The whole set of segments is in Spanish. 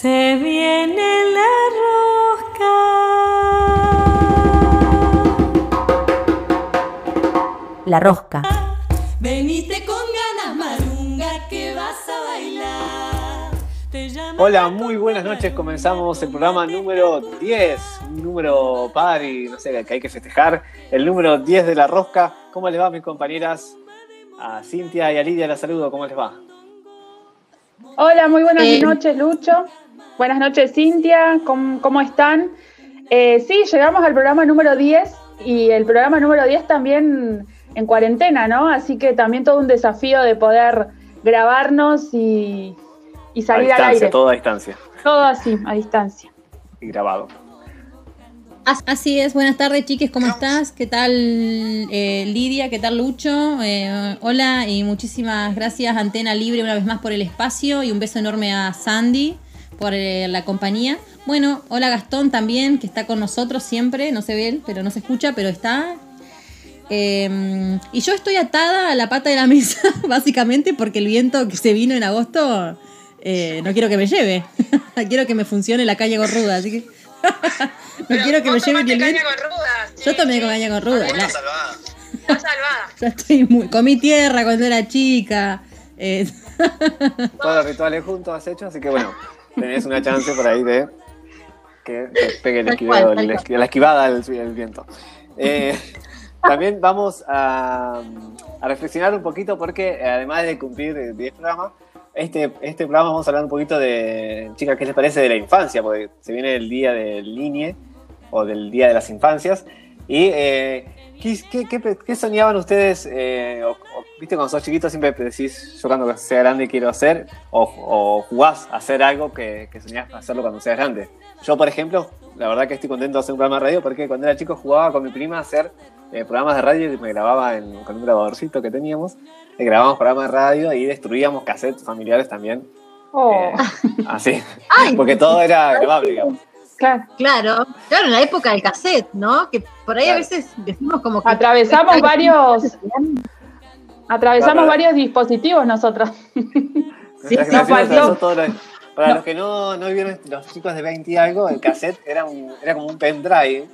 Se viene la rosca. La rosca. Veniste con ganas, marunga, que vas a bailar. Te Hola, muy buenas noches. Comenzamos el programa número 10, un número par y no sé, que hay que festejar. El número 10 de La Rosca. ¿Cómo les va, mis compañeras? A Cintia y a Lidia la saludo. ¿Cómo les va? Hola, muy buenas Eh. noches, Lucho. Buenas noches, Cintia. ¿Cómo, cómo están? Eh, sí, llegamos al programa número 10 y el programa número 10 también en cuarentena, ¿no? Así que también todo un desafío de poder grabarnos y, y A salir al distancia, aire. todo a distancia Todo así, a distancia. y grabado. As- Así es, buenas tardes chiques, ¿cómo estás? ¿Qué tal eh, Lidia? ¿Qué tal Lucho? Eh, hola y muchísimas gracias Antena Libre una vez más por el espacio y un beso enorme a Sandy por eh, la compañía. Bueno, hola Gastón también, que está con nosotros siempre, no se ve él, pero no se escucha, pero está. Eh, y yo estoy atada a la pata de la mesa, básicamente, porque el viento que se vino en agosto eh, no quiero que me lleve. quiero que me funcione la calle gorruda, así que. no quiero que me lleve ni el viento. Yo tomé con caña con ruda. la- Está salvada. ya estoy muy. Comí tierra cuando era chica. eh, Todos los rituales juntos has hecho, así que bueno, tenés una chance por ahí de que te pegue el esquivado, el la esquivada del, del viento. Eh, también vamos a, a reflexionar un poquito porque eh, además de cumplir eh, 10 programas, este, este programa vamos a hablar un poquito de, chicas, ¿qué les parece de la infancia? Porque se viene el día del niñe o del día de las infancias. Y eh, ¿qué, qué, qué- qué soñaban ustedes? eh, o- o, ¿Viste cuando sos chiquito siempre decís, yo cuando sea grande quiero hacer? O, o jugás a hacer algo que, que soñás hacerlo cuando seas grande. Yo, por ejemplo, la verdad que estoy contento de hacer un programa de radio porque cuando era chico jugaba con mi prima a hacer eh, programas de radio y me grababa en- con un grabadorcito que teníamos. Y grabábamos programas de radio y destruíamos cassettes familiares también. Oh, eh, así. Porque todo era grabable, digamos. Claro. Claro, claro, en la época del cassette, ¿no? Que por ahí a veces decimos como que. Atravesamos varios, atravesamos Claro. varios dispositivos nosotros. Sí, nos faltó. Para No. los que no, no vieron, los chicos de 20 y algo, el cassette era, un, era como un pendrive,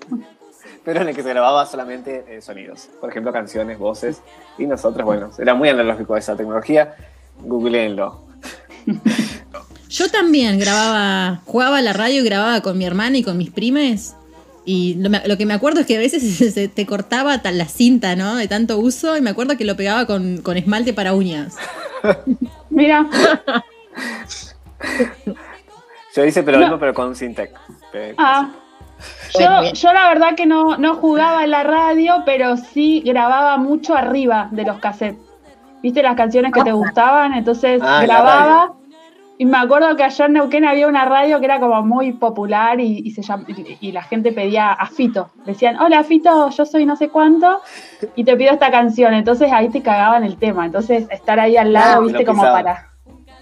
pero en el que se grababa solamente eh, sonidos. Por ejemplo, canciones, voces. Y nosotros, bueno, era muy analógico esa tecnología. Googleenlo. yo también grababa, jugaba a la radio y grababa con mi hermana y con mis primes. Y lo, que me acuerdo es que a veces se te cortaba tal la cinta, ¿no? De tanto uso. Y me acuerdo que lo pegaba con, con esmalte para uñas. Mira, Yo hice pero No. mismo, pero con Syntec. Eh, Ah, yo, yo la verdad que no, no jugaba en la radio, pero sí grababa mucho arriba de los cassettes. ¿Viste las canciones que te gustaban? Entonces Ah, grababa. Y me acuerdo que allá en Neuquén había una radio que era como muy popular y, y se llam- y, y la gente pedía a Fito. Decían, hola Fito, yo soy no sé cuánto y te pido esta canción. Entonces ahí te cagaban el tema. Entonces estar ahí al lado, Ah, viste, como para...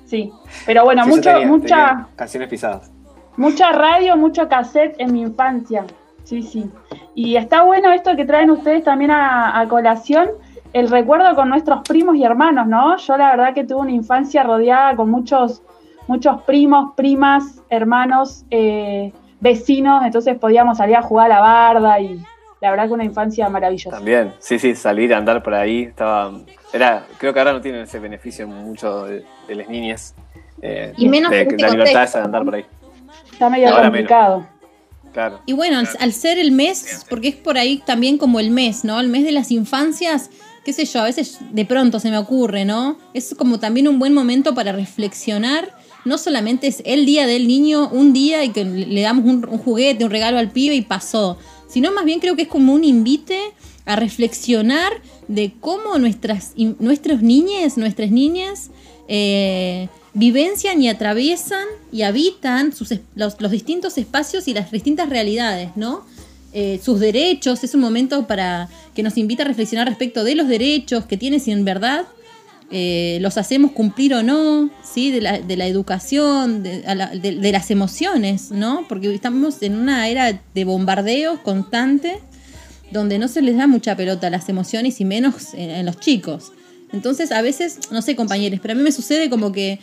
Sí, pero bueno, sí, mucho, tenía- mucha... tenía canciones pisadas. Mucha radio, mucho cassette en mi infancia. Sí, sí. Y está bueno esto que traen ustedes también a, a colación, el recuerdo con nuestros primos y hermanos, ¿no? Yo la verdad que tuve una infancia rodeada con muchos, muchos primos, primas, hermanos, eh, vecinos, entonces podíamos salir a jugar a la barda y la verdad que una infancia maravillosa. También, sí, sí, salir a andar por ahí. Estaba, era, creo que ahora no tienen ese beneficio mucho de, de las niñas. eh, Y menos de, la libertad de andar por ahí. Está medio Ahora complicado. Claro. Y bueno, al ser el mes, porque es por ahí también como el mes, ¿no? El mes de las infancias, qué sé yo, a veces de pronto se me ocurre, ¿no? Es como también un buen momento para reflexionar. No solamente es el día del niño, un día y que le damos un, juguete, un regalo al pibe y pasó, sino más bien creo que es como un invite a reflexionar de cómo nuestras, nuestros niñes, nuestras niñas, eh, vivencian y atraviesan y habitan sus los distintos espacios y las distintas realidades, ¿no? Eh, sus derechos, es un momento para que nos invita a reflexionar respecto de los derechos que tiene si en verdad eh, los hacemos cumplir o no, ¿sí? de, la, educación, de, las emociones, ¿no? porque estamos en una era de bombardeos constante donde no se les da mucha pelota a las emociones y menos en, los chicos. Entonces, a veces, no sé, compañeros, pero a mí me sucede como que,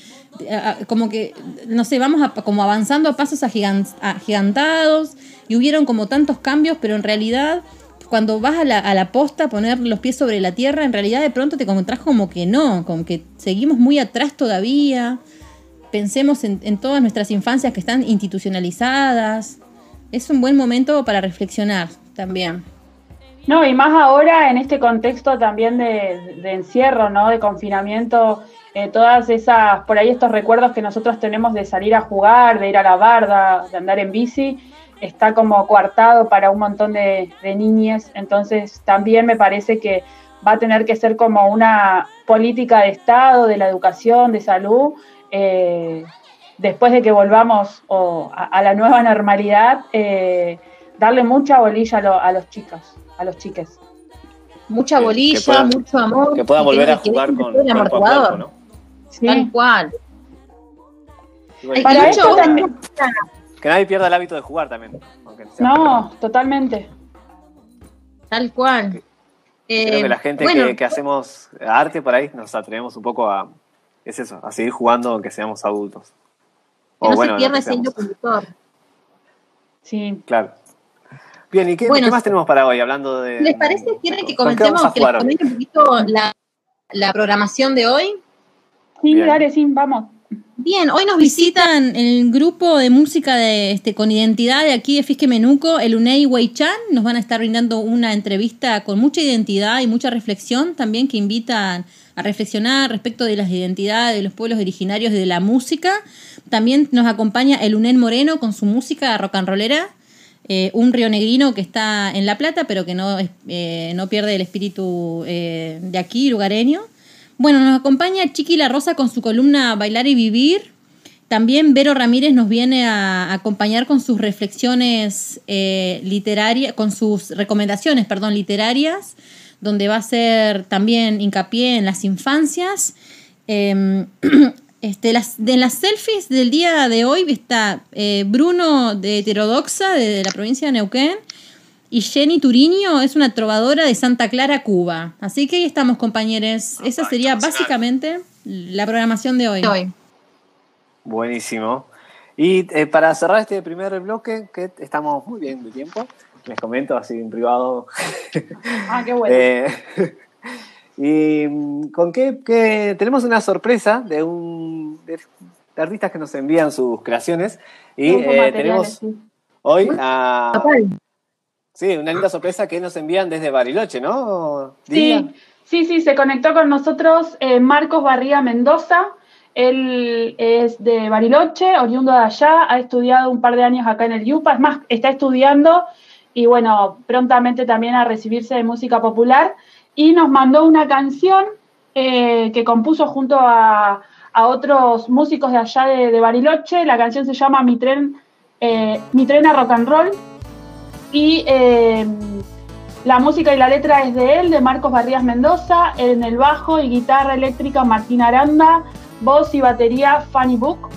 como que, no sé, vamos a- como avanzando a pasos agigan- agigantados y hubieron como tantos cambios, pero en realidad, cuando vas a la, posta a poner los pies sobre la tierra, en realidad de pronto te encontrás como que no, como que seguimos muy atrás todavía. Pensemos en, todas nuestras infancias que están institucionalizadas. Es un buen momento para reflexionar también. No, y más ahora en este contexto también de, de encierro, ¿no? De confinamiento, eh, todas esas, por ahí estos recuerdos que nosotros tenemos de salir a jugar, de ir a la barda, de andar en bici, está como coartado para un montón de, de niñas. Entonces también me parece que va a tener que ser como una política de Estado, de la educación, de salud, eh, después de que volvamos o a, a la nueva normalidad, eh, darle mucha bolilla a, lo- a los chicos, a los chiques. Mucha bolilla, mucho amor. Que puedan volver a jugar con el amortiguador. ¿no? Sí. Tal cual. Para vos- también- que nadie pierda el hábito de jugar también. aunque sea- No, totalmente. Tal cual. Creo Eh, que la gente bueno, que, que hacemos arte por ahí nos atrevemos un poco a, es eso, a seguir jugando aunque seamos adultos. que O no bueno, se pierda seamos. conductor. Sí. Claro. Bien, ¿y qué, Bueno, qué más tenemos para hoy hablando de... ¿Les parece? ¿Quieren que ¿Con qué vamos comencemos, a que les comente un poquito la, la programación de hoy? Sí, Bien. dale, sí, vamos. Bien, hoy nos visita Visitan el grupo de música de este con identidad de aquí de Fisque Menuco, el Unei Weichan. Nos van a estar brindando una entrevista con mucha identidad y mucha reflexión también que invitan a reflexionar respecto de las identidades de los pueblos originarios de la música. También nos acompaña el Unen Moreno con su música rock and rollera. eh, un rionegrino que está en La Plata, pero que no, eh, no pierde el espíritu eh, de aquí, lugareño. Bueno, nos acompaña Chiqui La Rosa con su columna Bailar y Vivir. También Vero Ramírez nos viene a acompañar con sus reflexiones eh, literarias, con sus recomendaciones, perdón, literarias, donde va a ser también hincapié en las infancias. Eh, este, las, de las selfies del día de hoy está eh, Bruno de Heterodoxa, de la provincia de Neuquén, y Jenny Turiño es una trovadora de Santa Clara, Cuba. Así que ahí estamos, compañeros. Esa sería básicamente la programación de hoy. hoy. Buenísimo. Y eh, para cerrar este primer bloque, que estamos muy bien de tiempo, les comento así en privado. Ah, qué bueno. Eh, y mm, con qué, qué- tenemos una sorpresa de un de, de artistas que nos envían sus creaciones y eh, tenemos sí. hoy a. sí una linda sorpresa que nos envían desde Bariloche, ¿no? Sí, sí, sí, se conectó con nosotros eh, Marcos Barría Mendoza. Él es de Bariloche, oriundo de allá, ha estudiado un par de años acá en el UPA, es más, está estudiando y bueno, prontamente también a recibirse de música popular y nos mandó una canción eh, que compuso junto a, a otros músicos de allá de, de Bariloche. La canción se llama Mi tren, eh, Mi tren a rock and roll y eh, la música y la letra es de él, de Marcos Barrías Mendoza, en el bajo y guitarra eléctrica Martín Aranda, voz y batería Fanny Book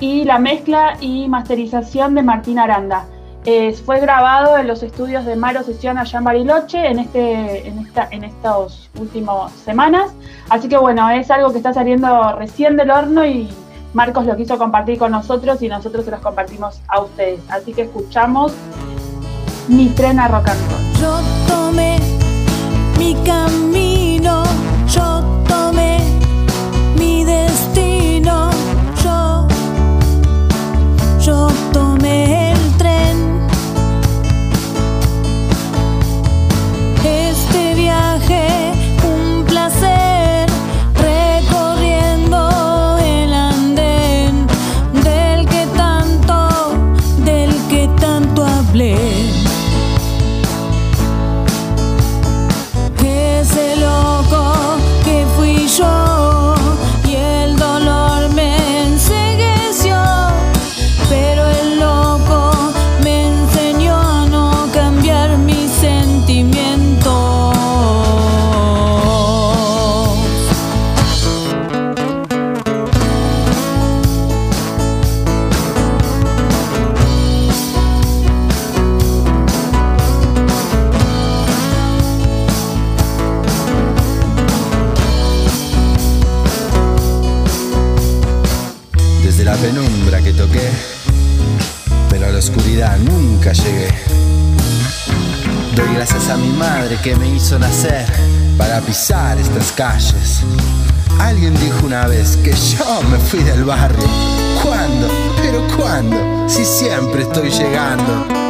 y la mezcla y masterización de Martín Aranda. Eh, fue grabado en los estudios de Maro Sesión allá en Bariloche en, este, en, esta, en estas últimas semanas. Así que bueno, es algo que está saliendo recién del horno y Marcos lo quiso compartir con nosotros y nosotros se los compartimos a ustedes. Así que escuchamos Mi tren a rock and roll. Yo tomé mi camino, yo tomé mi destino, yo, yo tomé madre que me hizo nacer para pisar estas calles. Alguien dijo una vez que yo me fui del barrio. ¿Cuándo? ¿Pero cuándo? Si siempre estoy llegando.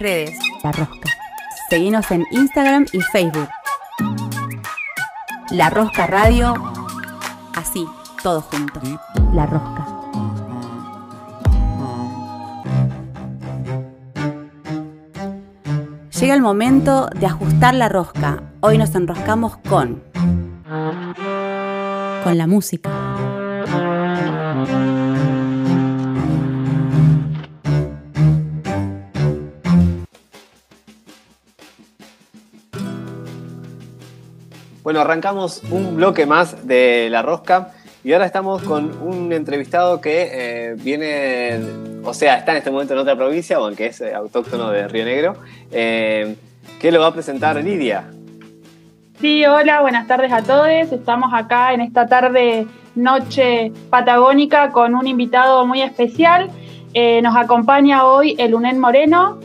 Redes. La rosca. Seguinos en Instagram y Facebook. La rosca radio. Así, todo junto. La rosca. Llega el momento de ajustar la rosca. Hoy nos enroscamos con. con la música. Arrancamos un bloque más de La Rosca y ahora estamos con un entrevistado que eh, viene, o sea, está en este momento en otra provincia, aunque es eh, autóctono de Río Negro, eh, que lo va a presentar Lidia. Sí, hola, buenas tardes a todos. Estamos acá en esta tarde, noche patagónica con un invitado muy especial. Eh, nos acompaña hoy el UNEN Moreno,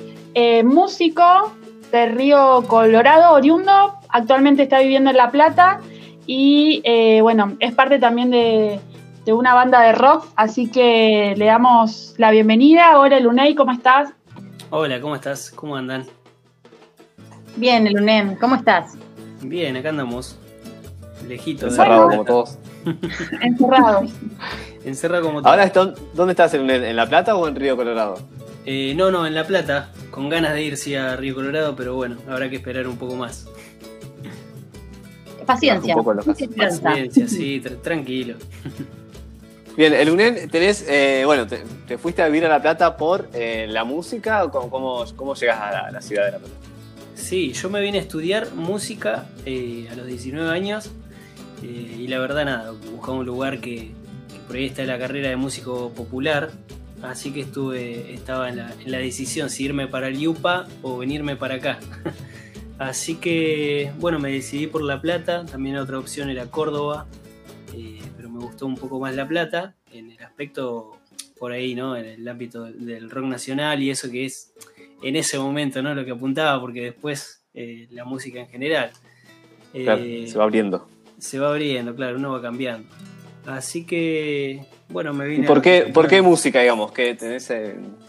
músico de Río Colorado, oriundo. Actualmente está viviendo en La Plata y, eh, bueno, es parte también de, de una banda de rock. Así que le damos la bienvenida. Hola, Luney, ¿cómo estás? Hola, ¿cómo estás? ¿Cómo andan? Bien, el UNEM, ¿cómo estás? Bien, acá andamos. Lejitos. de Encerrado como todos. Encerrado. Encerrado como todos. Ahora, esto- ¿dónde estás? ¿En, en La Plata o en Río Colorado? Eh, no, no, en La Plata. Con ganas de irse a Río Colorado, pero bueno, habrá que esperar un poco más. Paciencia. Un poco. Paciencia, sí, tra- tranquilo. Bien, el UNEN tenés, eh, bueno, te, te fuiste a vivir a La Plata por eh, la música o cómo, cómo, cómo llegas a la, a la ciudad de La Plata? Sí, yo me vine a estudiar música eh, a los 19 años eh, y la verdad nada, buscaba un lugar que, que por ahí está la carrera de músico popular, así que estuve, estaba en la, en la decisión si irme para el Yupa o venirme para acá. así que bueno, me decidí por La Plata, también otra opción era Córdoba, eh, pero me gustó un poco más La Plata en el aspecto por ahí, ¿no? En el ámbito del rock nacional y eso que es en ese momento, ¿no? Lo que apuntaba, porque después eh, la música en general. Claro, eh, se va abriendo. se va abriendo, claro, uno va cambiando. Así que, bueno, me ¿Y vine. por a- qué, por qué música, digamos? ¿Qué tenés,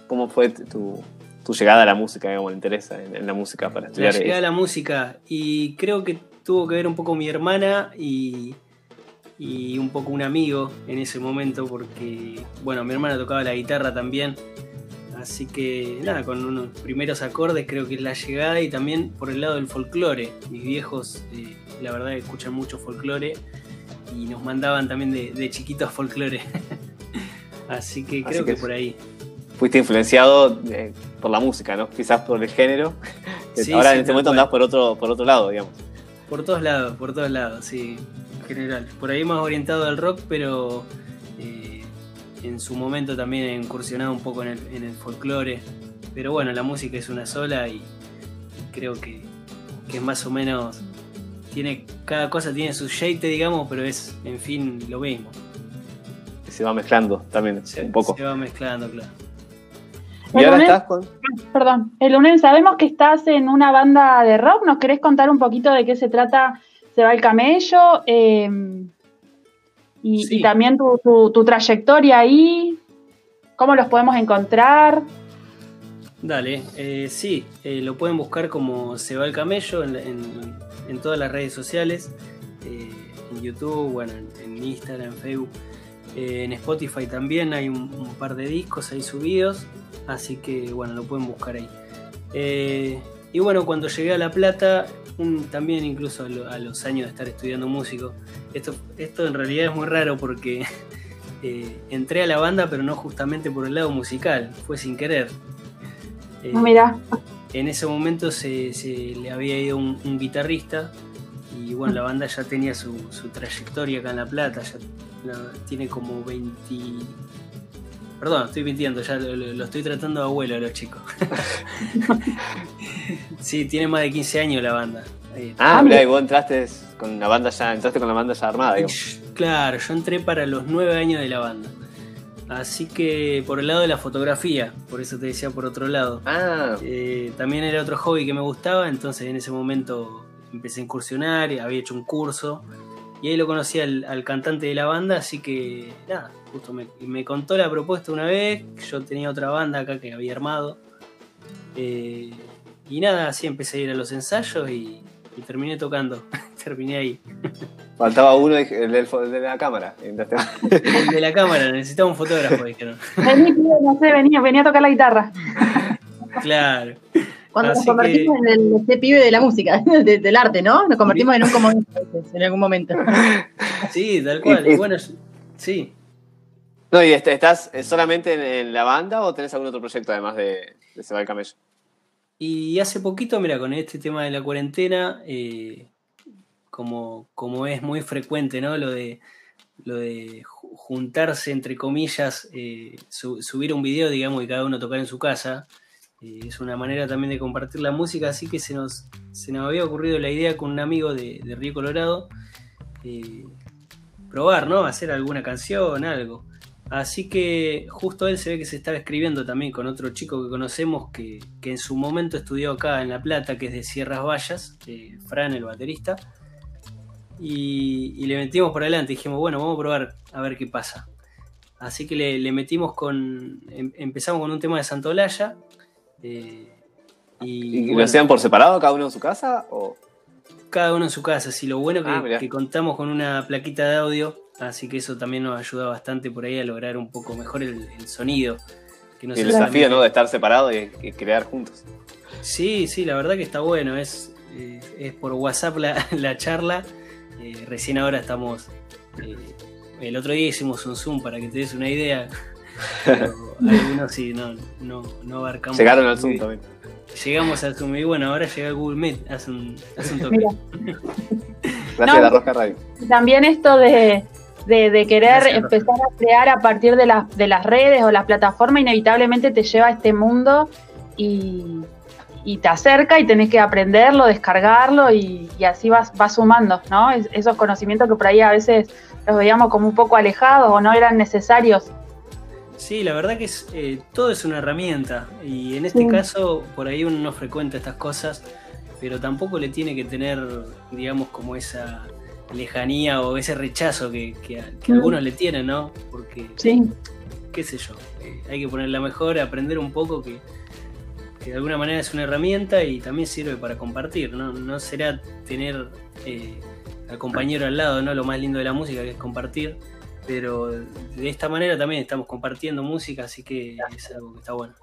¿Cómo fue tu, tu llegada a la música, digamos, el interés en, en la música para La estudiar? llegada a la música. Y creo que tuvo que ver un poco mi hermana y, y un poco un amigo en ese momento, porque, bueno, mi hermana tocaba la guitarra también. Así que, nada, con unos primeros acordes creo que es la llegada y también por el lado del folclore. Mis viejos, eh, la verdad, escuchan mucho folclore y nos mandaban también de, de chiquitos folclore. Así que creo que que, por ahí. Fuiste influenciado eh, por la música, ¿no? Quizás por el género. Sí, Ahora sí, en este momento cual. andás por otro, por otro lado, digamos. Por todos lados, por todos lados, sí, en general. Por ahí más orientado al rock, pero en su momento también he incursionado un poco en el, en el folclore. Pero bueno, la música es una sola y creo que, que es más o menos. Tiene, cada cosa tiene su shade, digamos, pero es, en fin, lo mismo. Se va mezclando también Se, un poco. se va mezclando, claro. Y ahora Lunes- estás con. Perdón, el lunes sabemos que estás en una banda de rock. ¿Nos querés contar un poquito de qué se trata Se va el camello? Eh, y, Sí. y también tu, tu- tu trayectoria ahí. ¿Cómo los podemos encontrar? Dale, eh, sí, eh, lo pueden buscar como Se va el camello en, en- en todas las redes sociales, eh, en YouTube, bueno, en, en Instagram, en Facebook, en Spotify también hay un, un par de discos ahí subidos, así que bueno, lo pueden buscar ahí. Eh, y bueno, cuando llegué a La Plata, un- también incluso a, lo- a los años de estar estudiando músico, esto, esto en realidad es muy raro porque eh, entré a la banda, pero no justamente por el lado musical, fue sin querer. Eh, Mira, en ese momento se, se le había ido un, un guitarrista y bueno, la banda ya tenía su, su trayectoria acá en La Plata, ya la- tiene como 20... Perdón, estoy mintiendo, ya lo, estoy tratando de abuelo a los chicos. sí, tiene más de 15 años la banda. Ah, Ah, mirá, mira. y vos entraste con la banda ya, entraste con la banda ya armada, digo. Claro, yo entré para los 9 años de la banda. Así que por el lado de la fotografía, por eso te decía por otro lado. Ah, Eh, también era otro hobby que me gustaba, entonces en ese momento empecé a incursionar, había hecho un curso y ahí lo conocí al, al cantante de la banda, así que nada, justo me, me contó la propuesta una vez, yo tenía otra banda acá que había armado eh, y nada, así empecé a ir a los ensayos y, y terminé tocando, terminé ahí. faltaba uno, el de la cámara. El de la cámara, necesitaba un fotógrafo, dijeron. vení, pibe, no sé, venía, venía a tocar la guitarra. Claro. Cuando nos convertimos en el este pibe de la música, de- del arte, ¿no? Nos convertimos en un comodín a veces, en algún momento. Sí, tal cual. Y bueno, sí. No, ¿y este- estás eh, solamente en, la banda o tenés algún otro proyecto además de, de Se va el camello? Y hace poquito, mira, con este tema de la cuarentena, eh, como, como es muy frecuente, ¿no? Lo de, lo de ju- juntarse, entre comillas, eh, su- subir un video, digamos, y cada uno tocar en su casa. es una manera también de compartir la música, así que se nos, se nos había ocurrido la idea con un amigo de, Río Colorado, probar, ¿no? Hacer alguna canción, algo. Así que justo él se ve que se estaba escribiendo también con otro chico que conocemos que, que en su momento estudió acá en La Plata, que es de Sierras Vallas, eh, Fran, el baterista. Y, y le metimos por adelante, dijimos, bueno, vamos a probar a ver qué pasa. Así que le, le metimos con. em- empezamos con un tema de Santolaya. eh, y, ¿Y lo hacían por separado, cada uno en su casa? O... cada uno en su casa. Sí, lo bueno que, Ah, que contamos con una plaquita de audio, así que eso también nos ayuda bastante por ahí a lograr un poco mejor el, el sonido. Que no Y el desafío, ¿no? De estar separado y, y crear juntos. Sí, sí, la verdad que está bueno. Es, eh, es por WhatsApp la, la charla. Eh, recién ahora estamos. eh, el otro día hicimos un Zoom para que te des una idea. Pero algunos sí, no, no, no abarcamos. Llegaron al Zoom también. Llegamos al Zoom y bueno, ahora llega Google Meet. Hace un, hace un toque. Gracias No, a la Rosca Radio. También esto de, de- de querer Gracias, empezar a crear a partir de, las de las redes o las plataformas, inevitablemente te lleva a este mundo y, y te acerca y tenés que aprenderlo, descargarlo y, y así vas, vas sumando, ¿no? Es- esos conocimientos que por ahí a veces los veíamos como un poco alejados o no eran necesarios. Sí, la verdad que es, eh, todo es una herramienta y en este Sí. caso por ahí uno no frecuenta estas cosas, pero tampoco le tiene que tener, digamos, como esa lejanía o ese rechazo que, que a- que Mm. algunos le tienen, ¿no? Porque, Sí, qué sé yo, eh, hay que ponerla mejor, aprender un poco que, que de alguna manera es una herramienta y también sirve para compartir, ¿no? No será tener eh, al compañero al lado, ¿no? Lo más lindo de la música que es compartir, pero de esta manera también estamos compartiendo música, así que es algo que está bueno.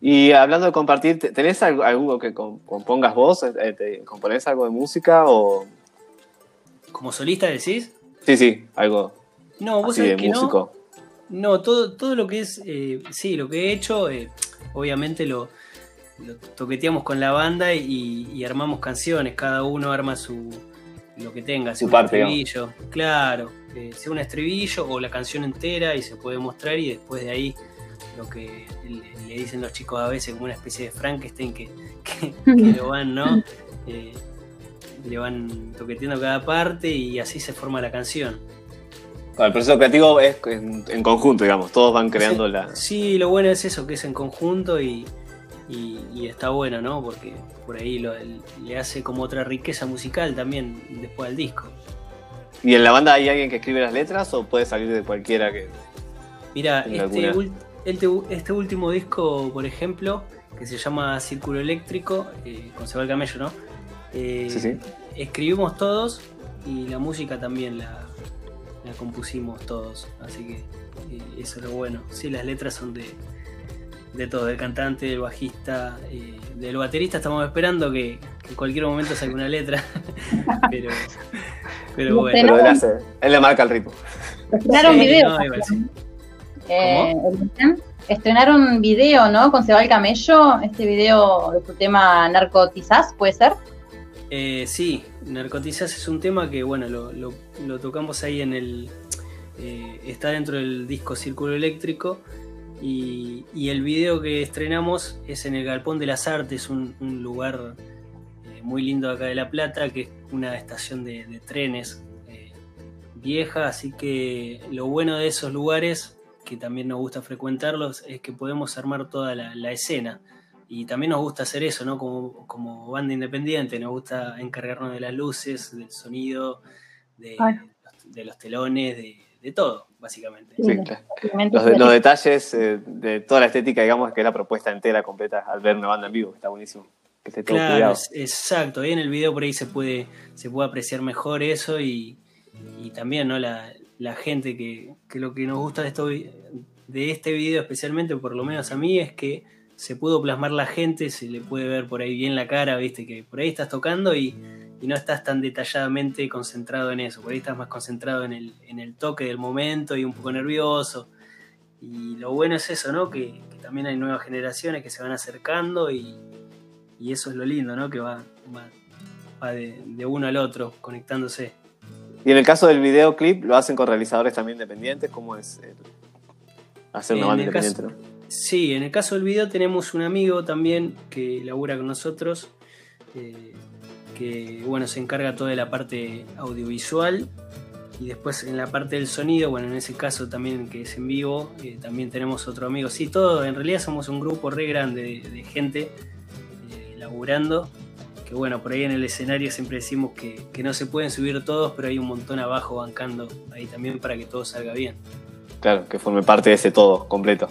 Y hablando de compartir, ¿te- ¿tenés algo, algo que com- compongas vos? Eh, ¿Te ¿Componés algo de música o...? ¿Como solista decís? Sí, sí, algo No, vos así de que no. músico. No, todo, todo lo que es, eh, sí, lo que he hecho, eh, obviamente lo, lo toqueteamos con la banda y, y armamos canciones, cada uno arma su, lo que tenga, Su sea un parte, estribillo, claro, eh, sea un estribillo o la canción entera y se puede mostrar y después de ahí lo que le, le dicen los chicos a veces como una especie de Frankenstein que, que- que lo van, ¿no? Le van toqueteando cada parte y así se forma la canción. El proceso creativo es en, en conjunto, digamos, todos van creando sí, la... Sí, lo bueno es eso, que es en conjunto y, y- y está bueno, ¿no? Porque por ahí lo- le hace como otra riqueza musical también después al disco. ¿Y en la banda hay alguien que escribe las letras o puede salir de cualquiera que... Mira, este, este- este último disco, por ejemplo, que se llama Círculo Eléctrico, eh, con Sebal Camello, ¿no? Eh, Sí, sí. Escribimos todos y la música también la, la compusimos todos, así que eh, eso es lo bueno. Sí, las letras son de, de todo, del cantante, del bajista, eh, del baterista estamos esperando que, que en cualquier momento salga una letra, pero, pero bueno. Pero él, hace, él le marca el ritmo. Estrenaron Sí, video. no, igual sí. eh, el- estrenaron video, ¿no? Con Sebal Camello. Este video de tu tema Narcotizás, ¿puede ser? Eh, sí, Narcotizas es un tema que, bueno, lo, tocamos ahí en el. eh, está dentro del disco Círculo Eléctrico. Y, el video que estrenamos es en el Galpón de las Artes, un, lugar eh, muy lindo acá de La Plata, que es una estación de, trenes vieja. Así que lo bueno de esos lugares, que también nos gusta frecuentarlos, es que podemos armar toda la escena. Y también nos gusta hacer eso, ¿no? Como, como banda independiente, nos gusta encargarnos de las luces, del sonido, de, los telones, de, de todo, básicamente. Sí, claro. Los, de- los detalles eh, de toda la estética, digamos, que es la propuesta entera, completa, al ver una banda en vivo, que está buenísimo. Que esté todo Claro, cuidado. es- exacto. Ahí en el video por ahí se puede, se puede apreciar mejor eso y, y también ¿no? la, la gente que, que lo que nos gusta de, esto, de este video especialmente, por lo menos a mí, es que se pudo plasmar la gente, se le puede ver por ahí bien la cara, viste, que por ahí estás tocando y, y no estás tan detalladamente concentrado en eso, por ahí estás más concentrado en el, en el toque del momento y un poco nervioso. Y lo bueno es eso, ¿no? Que, que también hay nuevas generaciones que se van acercando y, y eso es lo lindo, ¿no? Que va, va, va de, de uno al otro, conectándose. Y en el caso del videoclip, lo hacen con realizadores también independientes, ¿cómo es el- hacer una banda independiente? caso- ¿no? Sí, en el caso del video tenemos un amigo también que labura con nosotros, eh, que bueno, se encarga toda de la parte audiovisual y después en la parte del sonido, bueno, en ese caso también que es en vivo, eh, también tenemos otro amigo. Sí, todo, en realidad somos un grupo re grande de, de gente eh, laburando, que bueno, por ahí en el escenario siempre decimos que, que no se pueden subir todos, pero hay un montón abajo bancando ahí también para que todo salga bien. Claro, que forme parte de ese todo completo.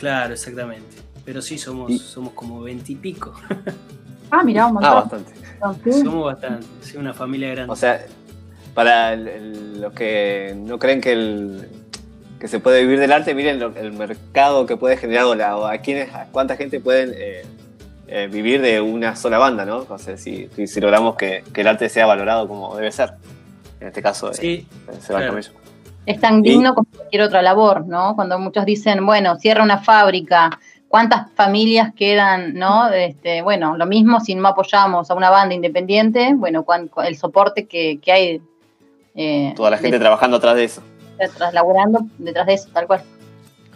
Claro, exactamente. Pero sí, somos, Y- somos como veintipico. Ah, mirá, un Ah, montón. bastante. Sí. somos bastante. Sí, una familia grande. O sea, para el- el- los que no creen que el que se puede vivir del arte, miren lo- el mercado que puede generar o, la- o a quiénes, a cuánta gente pueden eh, eh, vivir de una sola banda, ¿no? O sea, si, si- si logramos que, que el arte sea valorado como debe ser. En este caso, eh, sí, se va claro. Es tan digno como cualquier otra labor, ¿no? Cuando muchos dicen, bueno, cierra una fábrica, ¿cuántas familias quedan, no? Este, bueno, lo mismo si no apoyamos a una banda independiente, bueno, cuán- cu- el soporte que, que hay eh, Toda la gente de- trabajando atrás de eso. detrás, laburando detrás de eso, tal cual.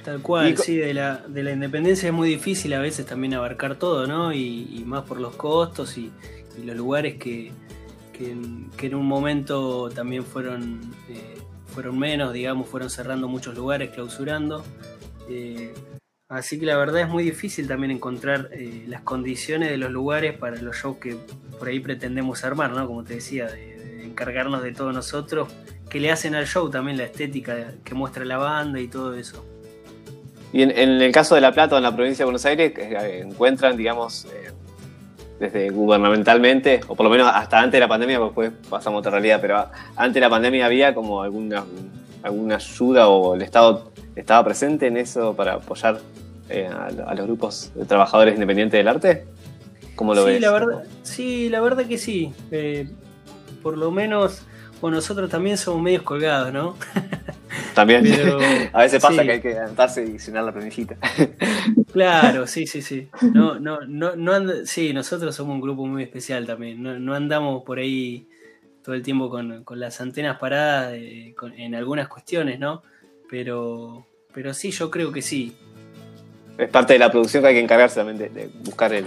tal cual. Y Sí, de la, de la independencia es muy difícil a veces también abarcar todo, ¿no? Y, y más por los costos y, y los lugares que, que, en, que en un momento también fueron, eh, fueron menos, digamos, fueron cerrando muchos lugares, clausurando. Eh, así que la verdad es muy difícil también encontrar eh, las condiciones de los lugares para los shows que por ahí pretendemos armar, ¿no? Como te decía, de, encargarnos de todos nosotros, que le hacen al show también la estética que muestra la banda y todo eso. Y en, el caso de La Plata en la provincia de Buenos Aires, eh, encuentran, digamos, desde gubernamentalmente, o por lo menos hasta antes de la pandemia, porque después pasamos a otra realidad, pero antes de la pandemia había como alguna, alguna ayuda o el Estado estaba presente en eso para apoyar eh, a, a los grupos de trabajadores independientes del arte. ¿Cómo lo sí, ves? La verdad, sí, la verdad que sí. Eh, por lo menos, bueno, nosotros también somos medios colgados, ¿no? También. Pero, a veces pasa sí. que hay que anotarse y llenar la planillita. Claro, sí, sí, sí. No, no, no, no and- sí, nosotros somos un grupo muy especial también. No, no andamos por ahí todo el tiempo con, con las antenas paradas con- en algunas cuestiones, ¿no? Pero, pero sí, yo creo que sí. Es parte de la producción que hay que encargarse también de, de buscar el,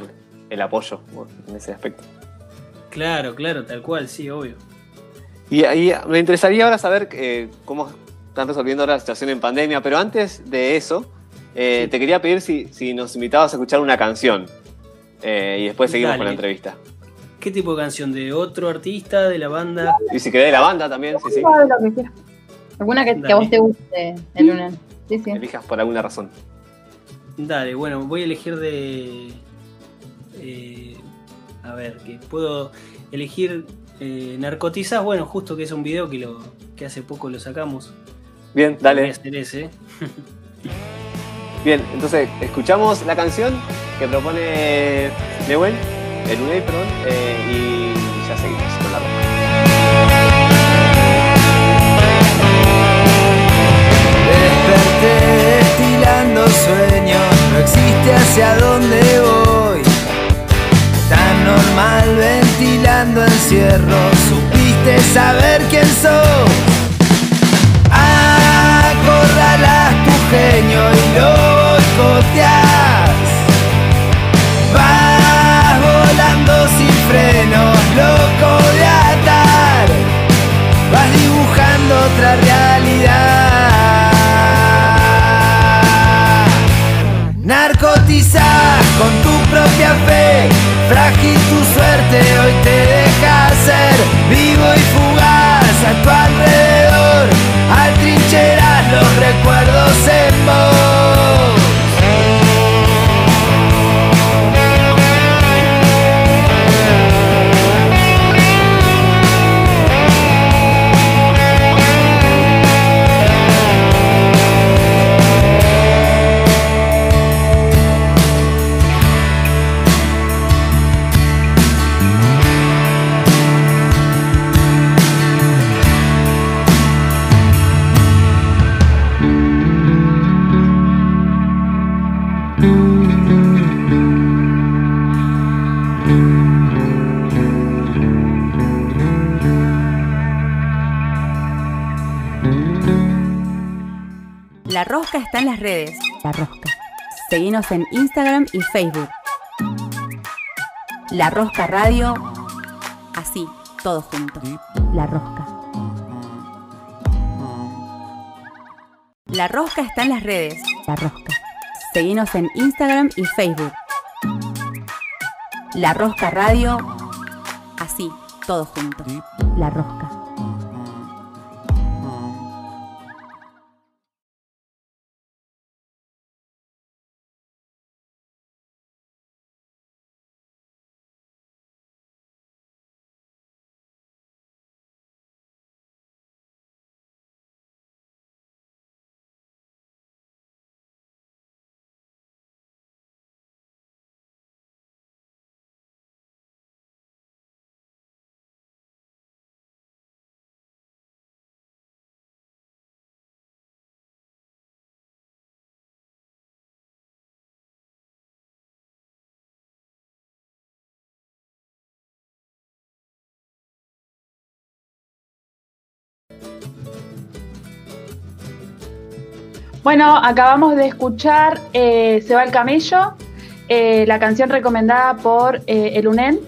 el apoyo en ese aspecto. Claro, claro, tal cual, sí, obvio. Y, y me interesaría ahora saber eh, cómo están resolviendo ahora la situación en pandemia, pero antes de eso, eh, Sí. te quería pedir si, si nos invitabas a escuchar una canción. Eh, y después seguimos Dale. con la entrevista. ¿Qué tipo de canción? ¿De otro artista, de la banda? Y si querés de la banda también, sí, sí. Lo que. Alguna que, a vos te guste, el lunes. Sí, sí. Elijas por alguna razón. Dale, bueno, voy a elegir de. eh, a ver, que puedo elegir eh, Narcotizás, bueno, justo que es un video que lo que hace poco lo sacamos. Bien, Voy a dale. hacer ese. Bien, entonces escuchamos la canción que propone Newell, el UNEI, perdón, eh, y ya seguimos con la ropa. Desperté estilando sueños, no existe hacia dónde voy. Tan normal ventilando encierros, supiste saber quién sos. Acorralas genio y lo boicoteás. Vas volando sin frenos, loco de atar. Vas dibujando otra realidad. Narcotizás con tu propia fe. Frágil tu suerte, hoy te deja ser vivo y fugaz a tu alrededor. Atrincheras los recuerdos en vos. Las redes. La Rosca. Seguinos en Instagram y Facebook. La Rosca Radio. Así, todo junto. La Rosca. La Rosca está en las redes. La Rosca. Seguinos en Instagram y Facebook. La Rosca Radio. Así, todo junto. La Rosca. Bueno, acabamos de escuchar eh, Se va el camello, eh, la canción recomendada por eh, el UNEN.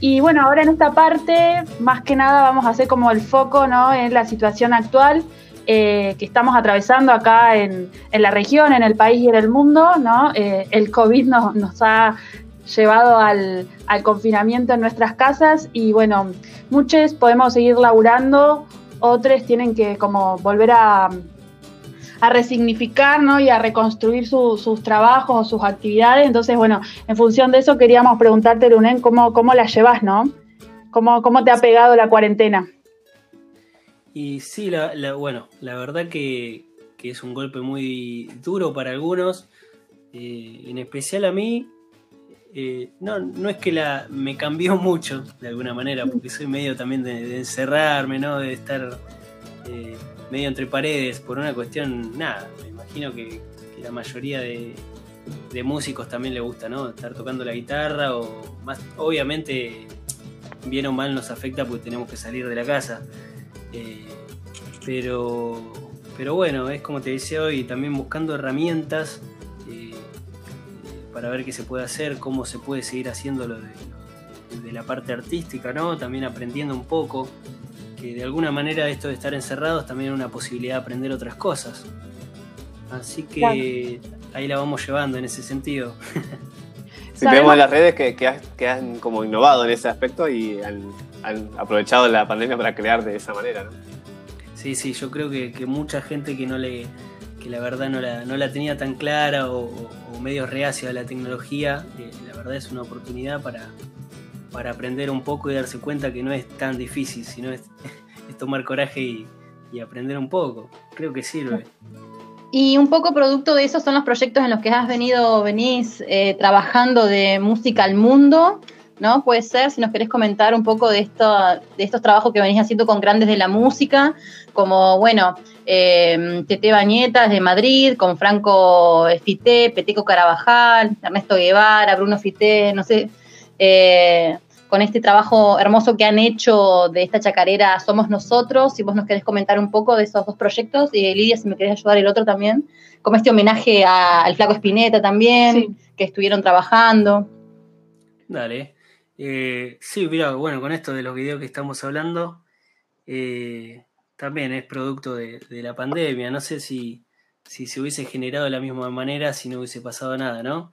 Y bueno, ahora en esta parte, más que nada vamos a hacer como el foco ¿no? en la situación actual eh, que estamos atravesando acá en, la región, en el país y en el mundo. ¿no? El COVID nos, nos ha llevado al, al confinamiento en nuestras casas y bueno, muchos podemos seguir laburando, otros tienen que como volver a, a resignificar ¿no? y a reconstruir su- sus trabajos sus actividades. Entonces, bueno, en función de eso queríamos preguntarte, Lunen, ¿cómo, cómo la llevas, no? ¿Cómo, ¿Cómo te ha pegado la cuarentena? Y sí, la, bueno, la verdad que, que es un golpe muy duro para algunos, eh, en especial a mí. eh, no, no es que la me cambió mucho de alguna manera, porque soy medio también de, de encerrarme, ¿no? De estar eh, medio entre paredes por una cuestión, nada, me imagino que, la mayoría de, músicos también le gusta, ¿no? Estar tocando la guitarra o más, obviamente bien o mal nos afecta porque tenemos que salir de la casa. Eh, pero, pero bueno, es como te decía hoy, también buscando herramientas eh, para ver qué se puede hacer, cómo se puede seguir haciendo lo de la parte artística, ¿no? También aprendiendo un poco que de alguna manera esto de estar encerrados también es una posibilidad de aprender otras cosas. Así que ahí la vamos llevando en ese sentido. Sí, tenemos las redes que, que, han, que, han, como innovado en ese aspecto y han, han, aprovechado la pandemia para crear de esa manera, ¿no? Sí, sí, yo creo que, que mucha gente que no le que la verdad no la, no la tenía tan clara o, o medio reacia a la tecnología, eh, la verdad es una oportunidad para, para aprender un poco y darse cuenta que no es tan difícil, sino es, tomar coraje y, aprender un poco. Creo que sirve. Y un poco producto de eso son los proyectos en los que has venido, venís eh, trabajando de música al mundo, ¿no? Puede ser, si nos querés comentar un poco de, esto, de estos trabajos que venís haciendo con grandes de la música, como, bueno, eh, Tete Bañetas de Madrid, con Franco Fité, Peteco Carabajal, Ernesto Guevara, Bruno Fité, no sé, eh, con este trabajo hermoso que han hecho de esta chacarera Somos Nosotros, si vos nos querés comentar un poco de esos dos proyectos, y Lidia, si me querés ayudar el otro también, como este homenaje a, al Flaco Espineta también, sí. que estuvieron trabajando. Dale. Eh, sí, mira, bueno, con esto de los videos que estamos hablando, eh, también es producto de, de, la pandemia. No sé si, si se hubiese generado de la misma manera si no hubiese pasado nada, ¿no?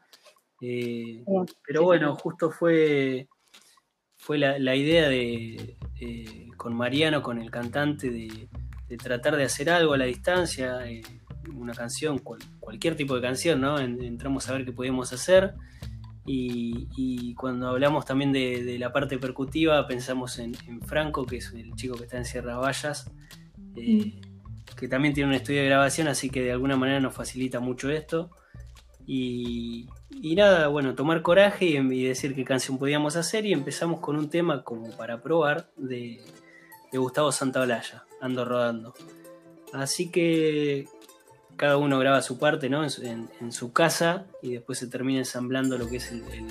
Eh, pero bueno, justo fue, fue la, la idea de, eh, con Mariano, con el cantante, de, de, tratar de hacer algo a la distancia, eh, una canción, cual, cualquier tipo de canción, ¿no? entramos a ver qué podíamos hacer. Y, y, cuando hablamos también de, de, la parte percutiva, pensamos en, en, Franco, que es el chico que está en Sierra Vallas, eh, que también tiene un estudio de grabación, así que de alguna manera nos facilita mucho esto. Y, y nada, bueno, tomar coraje y, y, decir qué canción podíamos hacer y empezamos con un tema como para probar de, de Gustavo Santaolalla, Ando Rodando. Así que cada uno graba su parte ¿no? en, en, su casa y después se termina ensamblando lo que es el, el,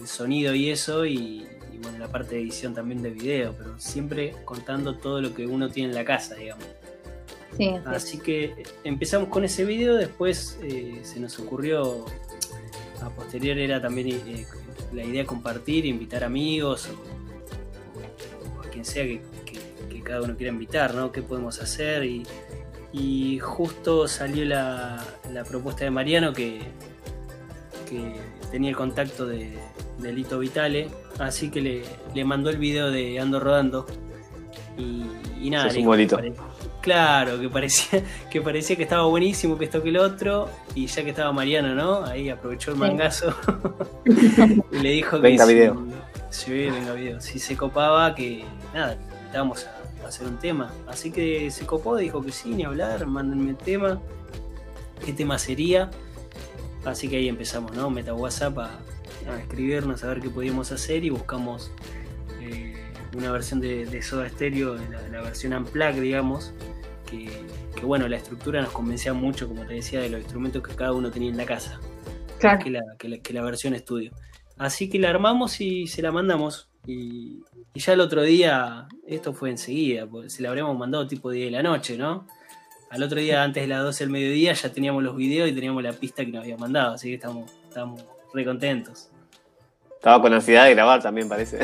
el sonido y eso y, y, bueno, la parte de edición también de video, pero siempre contando todo lo que uno tiene en la casa, digamos. Sí, Así sí. que empezamos con ese video, después eh, se nos ocurrió, a posterior era también eh, la idea de compartir, invitar amigos o, a quien sea que, cada uno quiera invitar, ¿no? ¿Qué podemos hacer? Y, justo salió la, propuesta de Mariano que, tenía el contacto de, Lito Vitale, así que le, mandó el video de Ando Rodando. Y nada, es un bonito. Claro, que parecía, que parecía que estaba buenísimo, que esto que el otro, y ya que estaba Mariano, ¿no? Ahí aprovechó el mangazo y le dijo venga que video. Si, sí, venga video. Si se copaba, que nada, estábamos a hacer un tema. Así que se copó, dijo que sí, ni hablar, mándenme el tema, qué tema sería. Así que ahí empezamos, ¿no? Meta WhatsApp a, a escribirnos, a ver qué podíamos hacer y buscamos eh, una versión de, de Soda Stereo, la, la versión Unplugged, digamos, que, que, bueno, la estructura nos convencía mucho, como te decía, de los instrumentos que cada uno tenía en la casa, claro. que, la, que, la, que la versión estudio. Así que la armamos y se la mandamos. Y, y, ya el otro día, esto fue enseguida, porque se la habríamos mandado tipo 10 de la noche, ¿no? Al otro día, antes de las 12 del mediodía, ya teníamos los videos y teníamos la pista que nos había mandado, así que estamos, estamos re contentos. Estaba con ansiedad de grabar también, parece.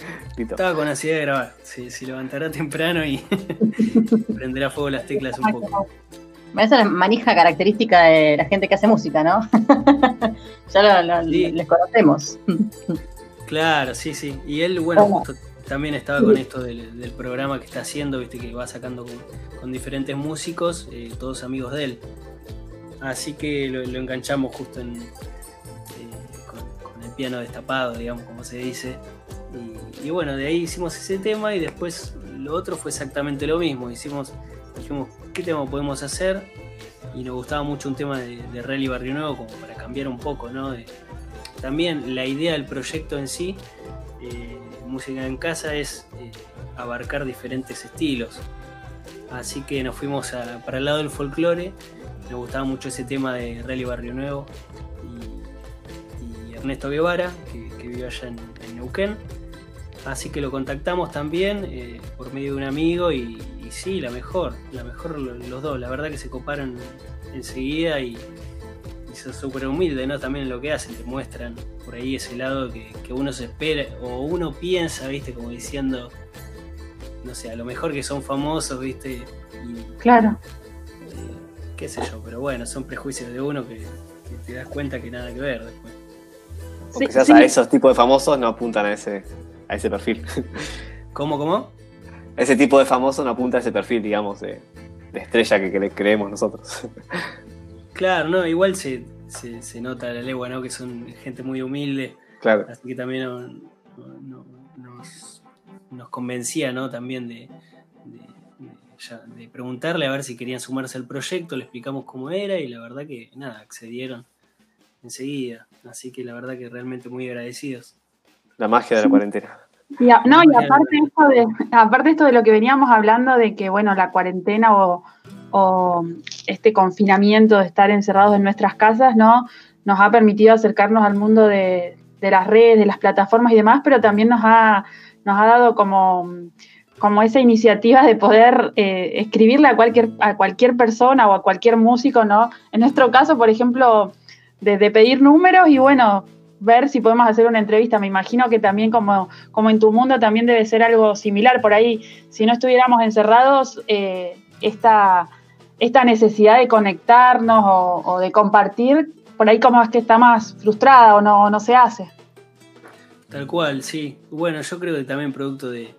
Estaba con ansiedad de grabar. Se, se levantará temprano y prenderá fuego las teclas un poco. Esa es la manija característica de la gente que hace música, ¿no? ya lo, lo, sí. les conocemos. Claro, sí, sí. Y él, bueno, justo también estaba con esto del, del, programa que está haciendo, viste, que va sacando con, con diferentes músicos, eh, todos amigos de él. Así que lo, lo enganchamos justo en, piano destapado, digamos, como se dice. Y, bueno, de ahí hicimos ese tema y después lo otro fue exactamente lo mismo. Hicimos, dijimos, ¿qué tema podemos hacer? Y nos gustaba mucho un tema de, de Rally Barrio Nuevo, como para cambiar un poco, ¿no? También la idea del proyecto en sí, eh, Música en Casa, es eh, abarcar diferentes estilos. Así que nos fuimos para el lado del folclore, nos gustaba mucho ese tema de Rally Barrio Nuevo Ernesto Guevara, que, que, vive allá en, en, Neuquén. Así que lo contactamos también eh, por medio de un amigo y, y sí, la mejor, la mejor lo- los dos. La verdad que se coparon enseguida y, y son súper humildes, ¿no? También lo que hacen, te muestran por ahí ese lado que, que uno se espera o uno piensa, ¿viste? Como diciendo, no sé, a lo mejor que son famosos, ¿viste? Y Claro. eh, qué sé yo, pero bueno, son prejuicios de uno que, que te das cuenta que nada que ver después. O Sí, quizás sí. a esos tipos de famosos no apuntan a ese, a ese perfil. ¿Cómo, cómo? ese tipo de famoso no apunta a ese perfil, digamos, de, de estrella que cre- creemos nosotros. Claro, no, igual se, se, se nota a la legua, ¿no? Que son gente muy humilde, claro. así que también no- no- no- nos, nos convencía, ¿no? También de, de, de ya- de preguntarle a ver si querían sumarse al proyecto, le explicamos cómo era y la verdad que nada, accedieron enseguida. Así que la verdad que realmente muy agradecidos. La magia de la cuarentena. Y a- no, y aparte esto de, aparte esto de lo que veníamos hablando de que, bueno, la cuarentena o, o este confinamiento de estar encerrados en nuestras casas, ¿no? Nos ha permitido acercarnos al mundo de, de las redes, de las plataformas y demás, pero también nos ha, nos ha dado como, como esa iniciativa de poder eh, escribirle a cualquier, a cualquier persona o a cualquier músico, ¿no? En nuestro caso, por ejemplo, de, de pedir números y bueno, ver si podemos hacer una entrevista. Me imagino que también como, como en tu mundo también debe ser algo similar. Por ahí, si no estuviéramos encerrados, eh, esta, esta necesidad de conectarnos o, de compartir, por ahí como es que está más frustrada o no, no se hace. Tal cual, sí. Bueno, yo creo que también producto de,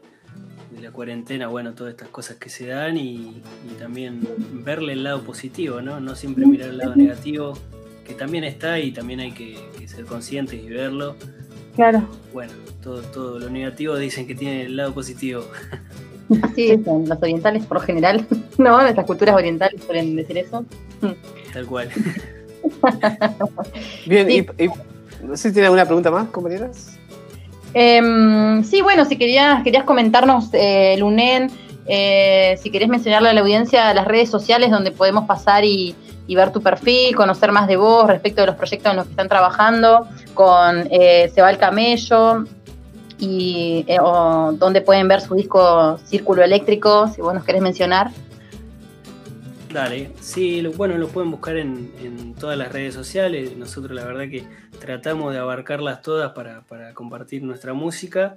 la cuarentena, bueno, todas estas cosas que se dan y también verle el lado positivo, ¿no? No siempre mirar el lado negativo, que también está y también hay que, que ser conscientes y verlo. Claro. Bueno, todo, todo lo negativo dicen que tiene el lado positivo. Así es, los orientales por lo general, ¿no? Nuestras culturas orientales suelen decir eso. Tal cual. Bien, Sí. y, y- no sé si tiene alguna pregunta más, compañeras. Em, sí, bueno, si querías, querías comentarnos, eh, Lunen, eh, si querés mencionarle a la audiencia las redes sociales donde podemos pasar y, y ver tu perfil, conocer más de vos respecto de los proyectos en los que están trabajando, con eh, Se va el camello, y eh, o donde pueden ver su disco Círculo Eléctrico, si vos nos querés mencionar. Dale, sí, bueno, lo pueden buscar en, todas las redes sociales. Nosotros la verdad que tratamos de abarcarlas todas para, para compartir nuestra música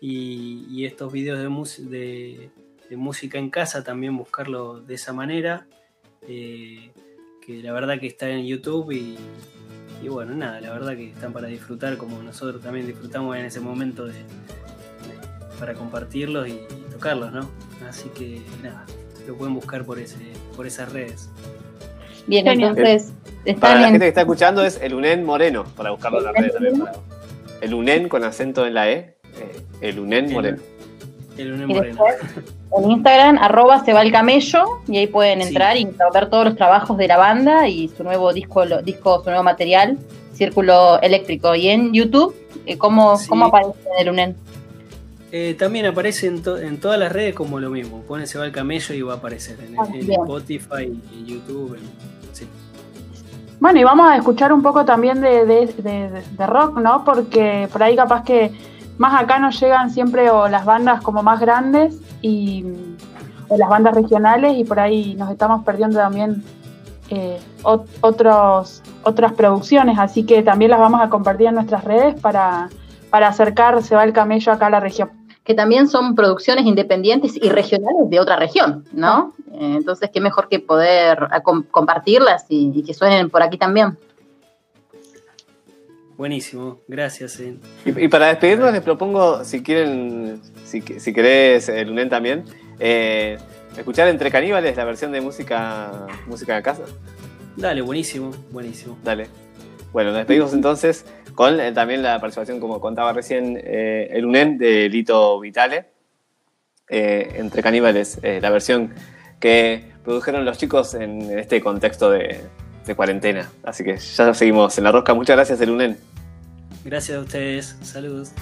y, estos videos de música en casa también buscarlo de esa manera. eh, que la verdad que está en YouTube y, y bueno, nada, la verdad que están para disfrutar como nosotros también disfrutamos en ese momento de, de- para compartirlos y, y tocarlos, ¿no? Así que nada, lo pueden buscar por ese, por esas redes. Bien, entonces, Para están la en, gente que está escuchando es el UNEN Moreno, para buscarlo en la red también. para- el UNEN con acento en la E, eh, el UNEN Moreno. El Lunes Y Moreno. después, en Instagram, arroba se va el camello, y ahí pueden Sí. entrar y ver todos los trabajos de la banda y su nuevo disco, lo- disco su nuevo material, Círculo Eléctrico. Y en YouTube, eh, ¿cómo, Sí. ¿cómo aparece en el UNEN? Eh, también aparece en, to- en todas las redes como lo mismo. Pone Se va el camello y va a aparecer en, Ah, en. Spotify, en YouTube. en- sí. Bueno, y vamos a escuchar un poco también de, de- de- de rock, ¿no? Porque por ahí capaz que más acá nos llegan siempre o las bandas como más grandes y o las bandas regionales y por ahí nos estamos perdiendo también eh, otros, otras producciones, así que también las vamos a compartir en nuestras redes para, para acercar Se va el camello acá a la región. Que también son producciones independientes y regionales de otra región, ¿no? Eh, entonces, qué mejor que poder com- compartirlas y, y que suenen por aquí también. Buenísimo, gracias. eh. Y, y para despedirnos les propongo, si quieren, si, si querés, el UNEN también, eh, escuchar Entre Caníbales, la versión de música, música de casa. Dale, buenísimo, buenísimo. Dale. Bueno, nos despedimos entonces con eh, también la participación, como contaba recién, eh, el UNEN de Lito Vitale, eh, Entre Caníbales, eh, la versión que produjeron los chicos en este contexto de, de cuarentena. Así que ya seguimos en la rosca. Muchas gracias, el UNEN. Gracias a ustedes. Saludos.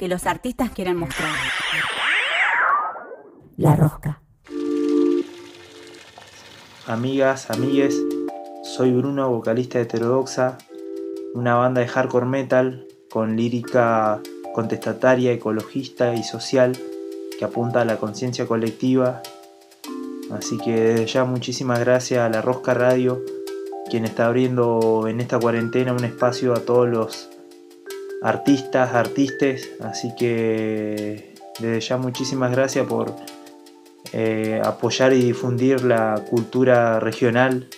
Que los artistas quieren mostrar. La rosca. Amigas, amigues, soy Bruno, vocalista de Heterodoxa, una banda de hardcore metal con lírica contestataria, ecologista y social que apunta a la conciencia colectiva. Así que desde ya muchísimas gracias a La Rosca Radio, quien está abriendo en esta cuarentena un espacio a todos los artistas, artistas. Así que desde ya muchísimas gracias por eh, apoyar y difundir la cultura regional,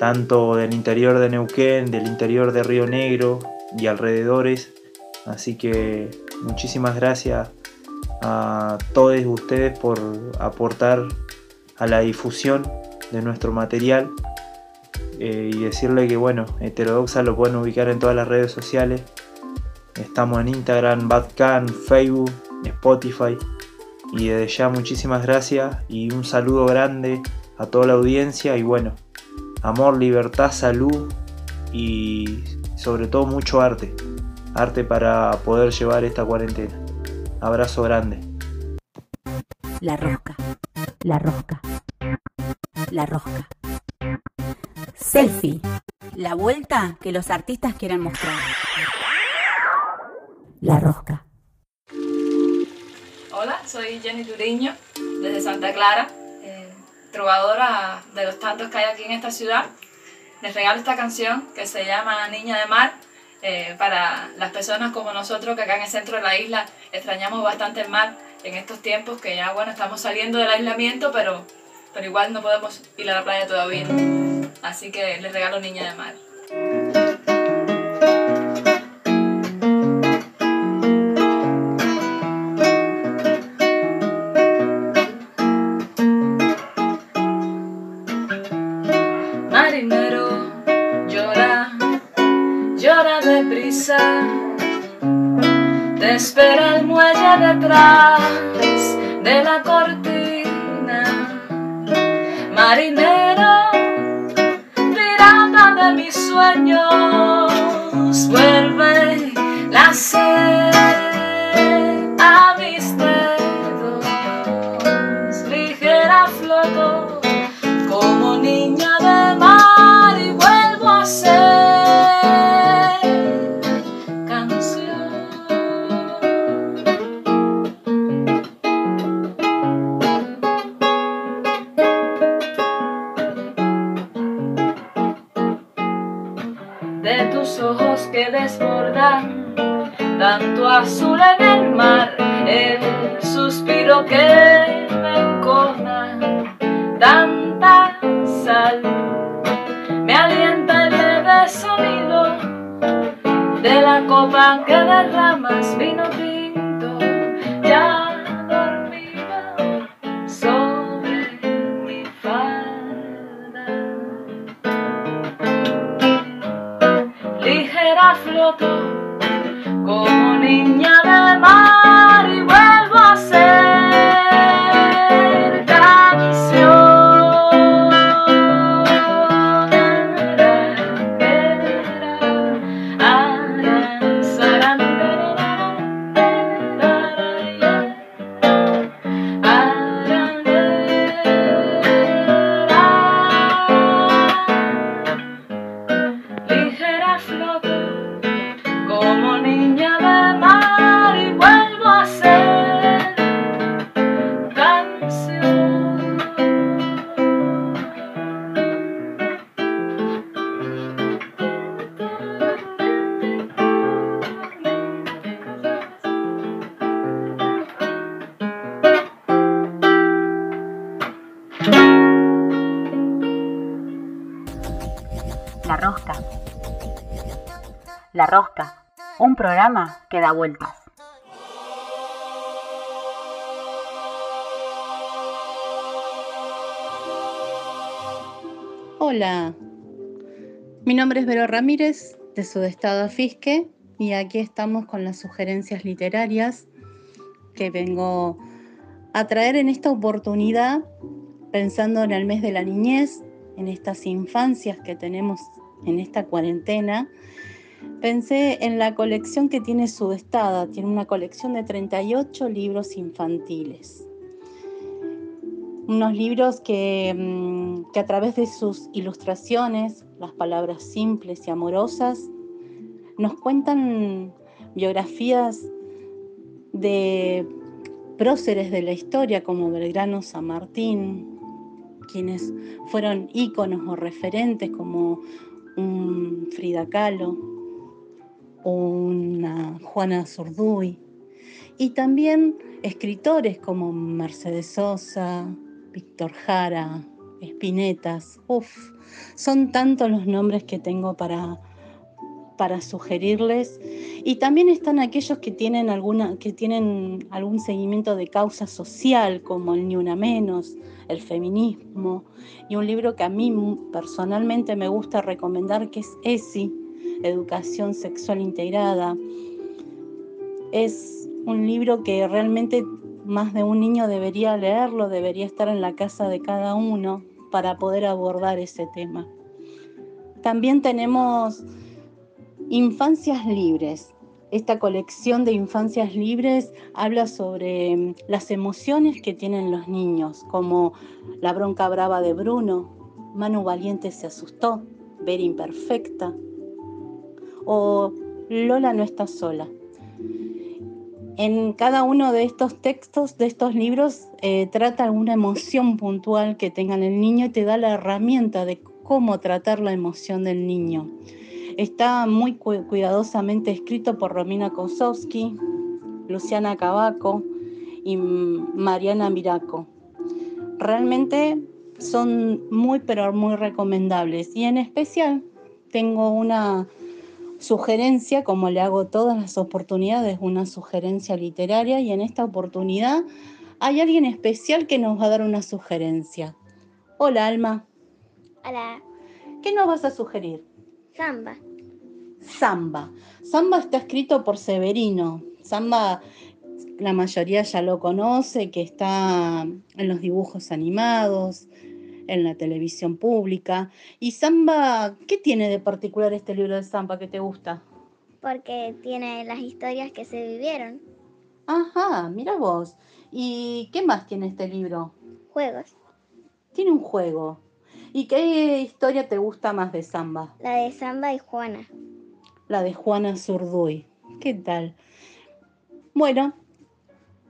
tanto del interior de Neuquén, del interior de Río Negro y alrededores. Así que muchísimas gracias a todos ustedes por aportar a la difusión de nuestro material eh, y decirle que bueno, Heterodoxa lo pueden ubicar en todas las redes sociales. Estamos en Instagram, Badcan, Facebook, Spotify. Y desde ya muchísimas gracias y un saludo grande a toda la audiencia y bueno, amor, libertad, salud y sobre todo mucho arte. Arte para poder llevar esta cuarentena. Abrazo grande. La rosca. La rosca. La rosca. Selfie. La vuelta que los artistas quieren mostrar. La rosca. Hola, soy Jenny Turiño, desde Santa Clara, eh, trovadora de los tantos que hay aquí en esta ciudad. Les regalo esta canción que se llama Niña de Mar, eh, para las personas como nosotros que acá en el centro de la isla extrañamos bastante el mar en estos tiempos que ya bueno estamos saliendo del aislamiento, pero, pero igual no podemos ir a la playa todavía. Así que les regalo Niña de Mar. Espera el muelle detrás de la cortina. Marinero, pirata de mis sueños, vuelve la sed tanto azul en el mar, el suspiro que me encona, tanta sal, me alienta el leve sonido de la copa que derramas vino tinto, ya dormida sobre mi falda. Ligera floto como niña de mar y que da vueltas. Hola, mi nombre es Vero Ramírez de Sudestado a Fisque y aquí estamos con las sugerencias literarias que vengo a traer en esta oportunidad pensando en el mes de la niñez, en estas infancias que tenemos en esta cuarentena. Pensé en la colección que tiene Sudestada, tiene una colección de 38 libros infantiles. Unos libros que, mm, que a través de sus ilustraciones, las palabras simples y amorosas, nos cuentan biografías de próceres de la historia como Belgrano San Martín, quienes fueron íconos o referentes como Frida Kahlo, una Juana Zurduy, y también escritores como Mercedes Sosa, Víctor Jara, Espinetas, uff, son tantos los nombres que tengo para, para sugerirles. Y también están aquellos que tienen, alguna, que tienen algún seguimiento de causa social, como el Ni Una Menos, el feminismo, y un libro que a mí personalmente me gusta recomendar, que es ESI, Educación Sexual Integrada. Es un libro que realmente más de un niño debería leerlo, debería estar en la casa de cada uno para poder abordar ese tema. También tenemos Infancias Libres. Esta colección de Infancias Libres habla sobre mm, las emociones que tienen los niños, como la bronca brava de Bruno, Manu Valiente se asustó, Ver imperfecta, o Lola no está sola. En cada uno de estos textos, de estos libros, eh, trata alguna emoción puntual que tenga el niño y te da la herramienta de cómo tratar la emoción del niño. Está muy cu- cuidadosamente escrito por Romina Kosowski, Luciana Cabaco y Mariana Miraco. Realmente son muy, pero muy recomendables. Y en especial tengo una sugerencia, como le hago todas las oportunidades, una sugerencia literaria y en esta oportunidad hay alguien especial que nos va a dar una sugerencia. Hola Alma, Hola, ¿qué nos vas a sugerir? Samba. Samba. Samba está escrito por Severino. Samba la mayoría ya lo conoce, que está en los dibujos animados, en la televisión pública. Y Samba, ¿qué tiene de particular este libro de Samba que te gusta? Porque tiene las historias que se vivieron. Ajá, mira vos. ¿Y qué más tiene este libro? Juegos. Tiene un juego. ¿Y qué historia te gusta más de Samba? La de Samba y Juana. La de Juana Zurduy. ¿Qué tal? Bueno,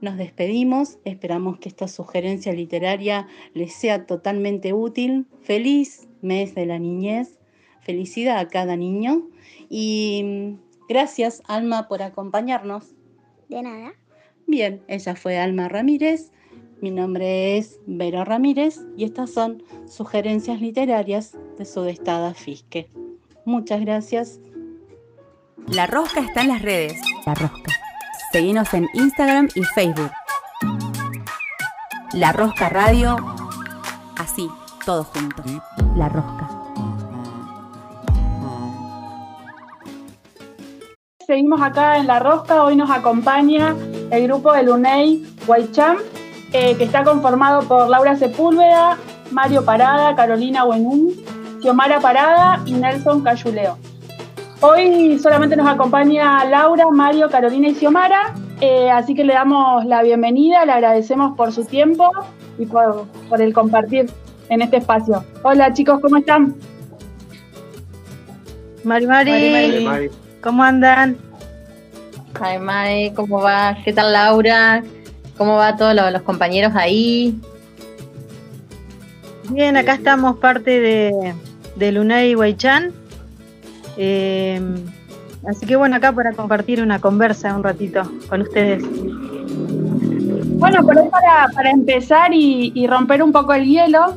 nos despedimos. Esperamos que esta sugerencia literaria les sea totalmente útil. Feliz mes de la niñez. felicidad a cada niño. Y mm, gracias, Alma, por acompañarnos. De nada. Bien, ella fue Alma Ramírez, mi nombre es Vero Ramírez y estas son sugerencias literarias de su destada Fisque. Muchas gracias. La Rosca está en las redes. La Rosca. Seguinos en Instagram y Facebook. La Rosca Radio. Así, todos juntos. La Rosca. Seguimos acá en La Rosca. Hoy nos acompaña el grupo del UNEI Guaycham, eh, que está conformado por Laura Sepúlveda, Mario Parada, Carolina Buenún, Xiomara Parada y Nelson Cayuleo. Hoy solamente nos acompaña Laura, Mario, Carolina y Xiomara, eh, así que le damos la bienvenida, le agradecemos por su tiempo y por, por el compartir en este espacio. Hola chicos, ¿cómo están? Mari Mari, Mari, Mari. ¿cómo andan? Ay, Mae, ¿cómo va? ¿Qué tal Laura? ¿Cómo va todos los, los compañeros ahí? Bien, acá estamos parte de, de Lunay Huaychan. Eh, así que bueno, acá para compartir una conversa un ratito con ustedes. Bueno, por ahí para, para empezar y, y romper un poco el hielo,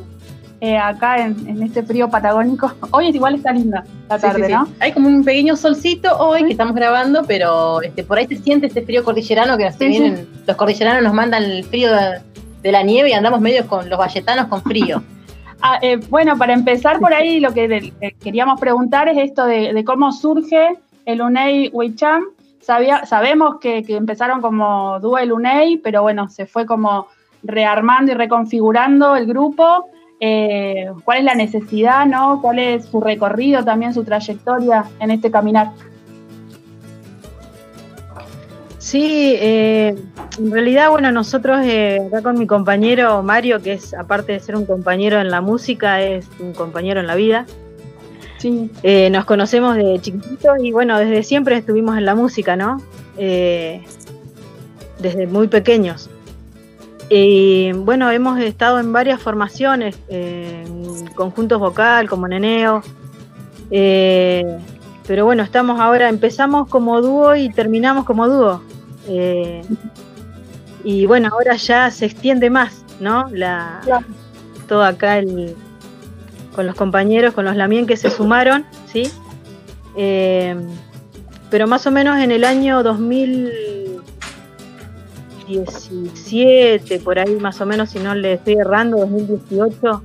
eh, acá en, en este frío patagónico, hoy es igual está linda la Sí, sí, tarde, sí. ¿no? Hay como un pequeño solcito hoy que estamos grabando, pero este, por ahí se siente este frío cordillerano que vienen, los cordilleranos nos mandan el frío de, de la nieve y andamos medio con los valletanos con frío. Ah, eh, bueno, para empezar por ahí, lo que eh, queríamos preguntar es esto de, cómo surge el UNEI Weicham. Sabemos que, que empezaron como dúo el UNEI, pero bueno, se fue como rearmando y reconfigurando el grupo. Eh, ¿Cuál es la necesidad, no? ¿Cuál es su recorrido, también su trayectoria en este caminar? Sí, eh, en realidad, bueno, nosotros eh, acá con mi compañero Mario, que es aparte de ser un compañero en la música, es un compañero en la vida. Sí. Eh, nos conocemos de chiquititos y bueno, desde siempre estuvimos en la música, ¿no? Eh, desde muy pequeños. Y bueno, hemos estado en varias formaciones, en conjuntos vocal, como Neneo. Pero bueno, estamos ahora, empezamos como dúo y terminamos como dúo. Eh, y bueno, ahora ya se extiende más, ¿no? La, todo acá el, con los compañeros, con los Lamien que se sumaron, ¿sí? Eh, pero más o menos en el año 2017, por ahí más o menos, si no le estoy errando, 2018,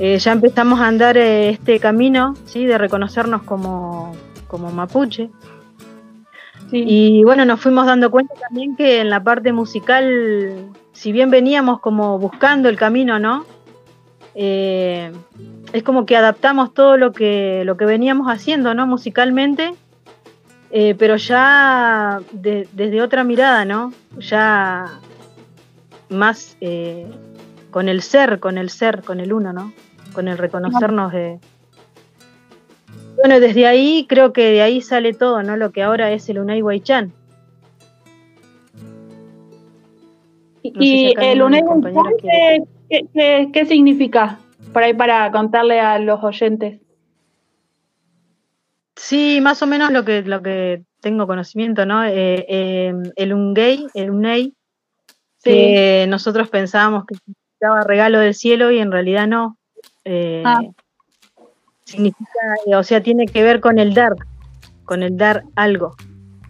eh, ya empezamos a andar eh, este camino, ¿sí? De reconocernos como, como mapuche. Y bueno, nos fuimos dando cuenta también que en la parte musical, si bien veníamos como buscando el camino, ¿no? Eh, es como que adaptamos todo lo que, lo que veníamos haciendo, ¿no? Musicalmente, eh, pero ya de- desde otra mirada, ¿no? Ya más eh, con el ser, con el ser, con el uno, ¿no? Con el reconocernos de... Bueno, desde ahí creo que de ahí sale todo, ¿no? Lo que ahora es el Unai Huaychan. No y el Weicham, quiere- ¿qué, qué- significa? Por ahí para contarle a los oyentes. Sí, más o menos lo que, lo que tengo conocimiento, ¿no? Eh, eh, el Ungay, el Unei, que nosotros pensábamos que significaba regalo del cielo y en realidad no. Eh, Ah. Significa, eh, o sea, tiene que ver con el dar, con el dar algo.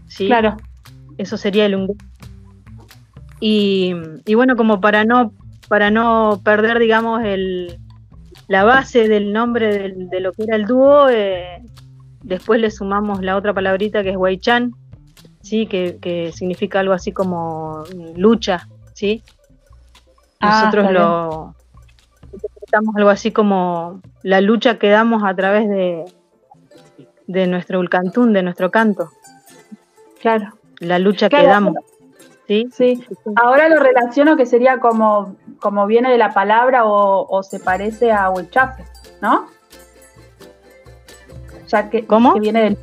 ¿sí? Claro. Eso sería el Ungay. Y, y bueno, como para no, para no perder, digamos, el, la base del nombre del- de lo que era el dúo, eh, después le sumamos la otra palabrita que es Huaychan, ¿sí? que, que significa algo así como lucha, ¿sí? Ah, Nosotros lo interpretamos algo así como la lucha que damos a través de, de nuestro ulcantún, de nuestro canto. Claro. La lucha Claro, que damos. ¿Sí? Sí. Ahora lo relaciono que sería como, como viene de la palabra o, o se parece a Huichafe, ¿no? Ya que, ¿Cómo? que viene del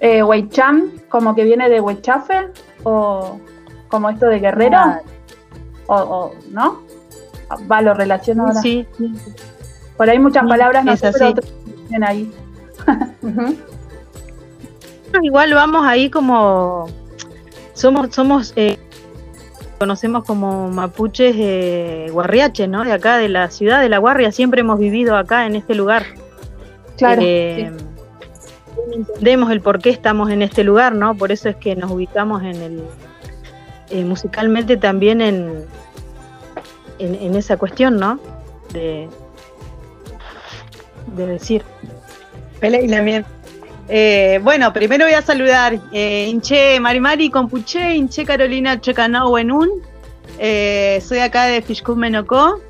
eh, Huaycham, como que viene de Huichafe o como esto de guerrero Ah. o, o- ¿no? Va, lo relaciono ahora. Sí, Por ahí muchas palabras no sé, pero tienen ahí. Igual vamos ahí como somos somos eh, conocemos como mapuches eh, guarriaches, ¿no? De acá de la ciudad de La Guarria, siempre hemos vivido acá en este lugar. Claro. Eh, Entendemos el por qué estamos en este lugar, ¿no? Por eso es que nos ubicamos en el eh, musicalmente también en, en, en esa cuestión, ¿no? De, de decir. Pele y también. Eh, bueno, primero voy a saludar eh, Inche Marimari Compuche, Inche Carolina Checanao Wenun. Eh, soy acá de Fishkun Menocó,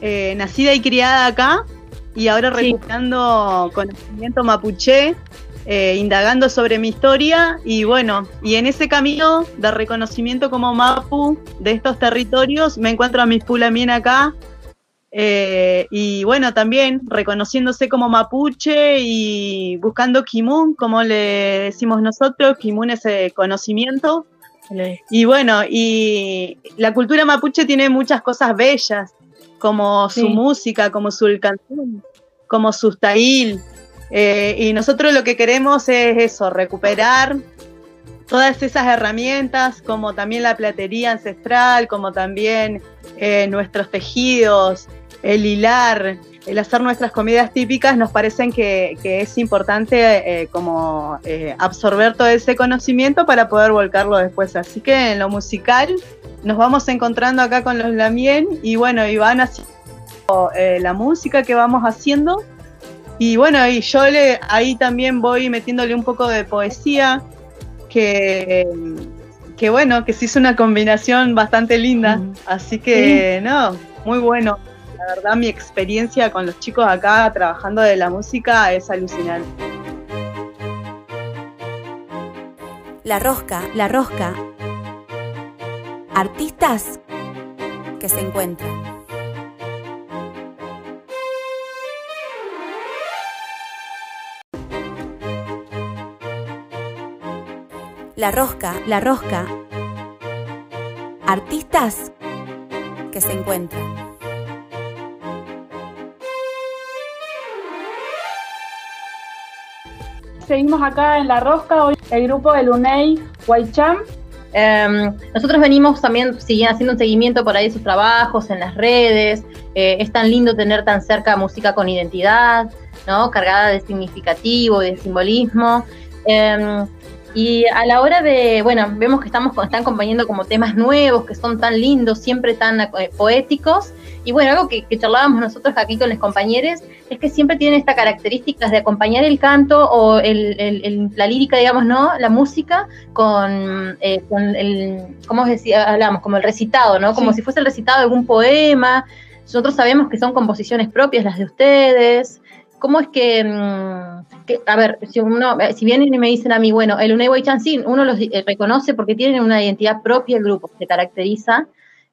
eh, nacida y criada acá y ahora recuperando conocimiento mapuche, eh, indagando sobre mi historia y bueno, y en ese camino de reconocimiento como mapu de estos territorios me encuentro a mis pulamien acá eh, y bueno, también reconociéndose como mapuche y buscando kimun, como le decimos nosotros, kimun es eh, conocimiento. Y bueno, y la cultura mapuche tiene muchas cosas bellas, como su Sí. música, como su canción, como su tail. Eh, y nosotros lo que queremos es eso, recuperar todas esas herramientas, como también la platería ancestral, como también eh, nuestros tejidos, el hilar, el hacer nuestras comidas típicas, nos parecen que, que es importante eh, como eh, absorber todo ese conocimiento para poder volcarlo después. Así que en lo musical nos vamos encontrando acá con los Lamien y bueno, y van haciendo la música que vamos haciendo. Y bueno, y yo le, ahí también voy metiéndole un poco de poesía, que, que bueno, que se hizo una combinación bastante linda. Así que, no, muy bueno. La verdad, mi experiencia con los chicos acá trabajando de la música es alucinante. La rosca, la rosca. Artistas que se encuentran. La rosca, la rosca. Artistas que se encuentran. Seguimos acá en La Rosca, hoy el grupo del UNEI Guaycham. Em, nosotros venimos también siguen haciendo un seguimiento por ahí de sus trabajos en las redes. Eh, es tan lindo tener tan cerca música con identidad, ¿no? Cargada de significativo, de simbolismo. Em, y a la hora de, bueno, vemos que estamos están acompañando como temas nuevos, que son tan lindos, siempre tan eh, poéticos. Y bueno, algo que, que charlábamos nosotros aquí con los compañeros es que siempre tienen esta característica de acompañar el canto o el- el- el- la lírica, digamos, ¿no? La música con, eh, con el, ¿cómo decía? Hablamos, como el recitado, ¿no? Como Sí. si fuese el recitado de algún poema. Nosotros sabemos que son composiciones propias las de ustedes. ¿Cómo es que, mm, que- a ver, si uno, eh, si vienen y me dicen a mí, bueno, el Unei Chansin, uno los eh, reconoce porque tienen una identidad propia el grupo, se caracteriza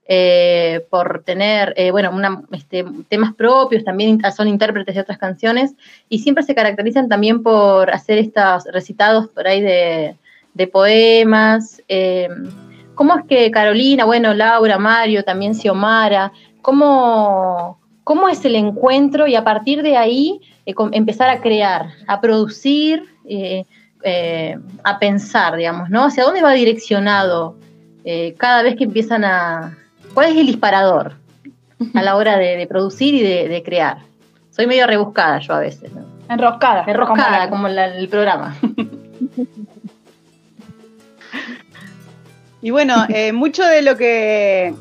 eh, por tener, bueno, este, temas propios, también son intérpretes de otras canciones, y siempre se caracterizan también por hacer estos recitados por ahí de, poemas. ¿Cómo es que Carolina, bueno, Laura, Mario, también Xiomara, cómo, cómo es el encuentro y a partir de ahí eh, empezar a crear, a producir, eh, eh, a pensar, digamos, ¿no? ¿Hacia dónde va direccionado eh, cada vez que empiezan a... ¿Cuál es el disparador a la hora de, de producir y de, de crear? Soy medio rebuscada yo a veces. ¿no? Enroscada. Enroscada, como como la- el programa. Y bueno, eh, mucho de lo que,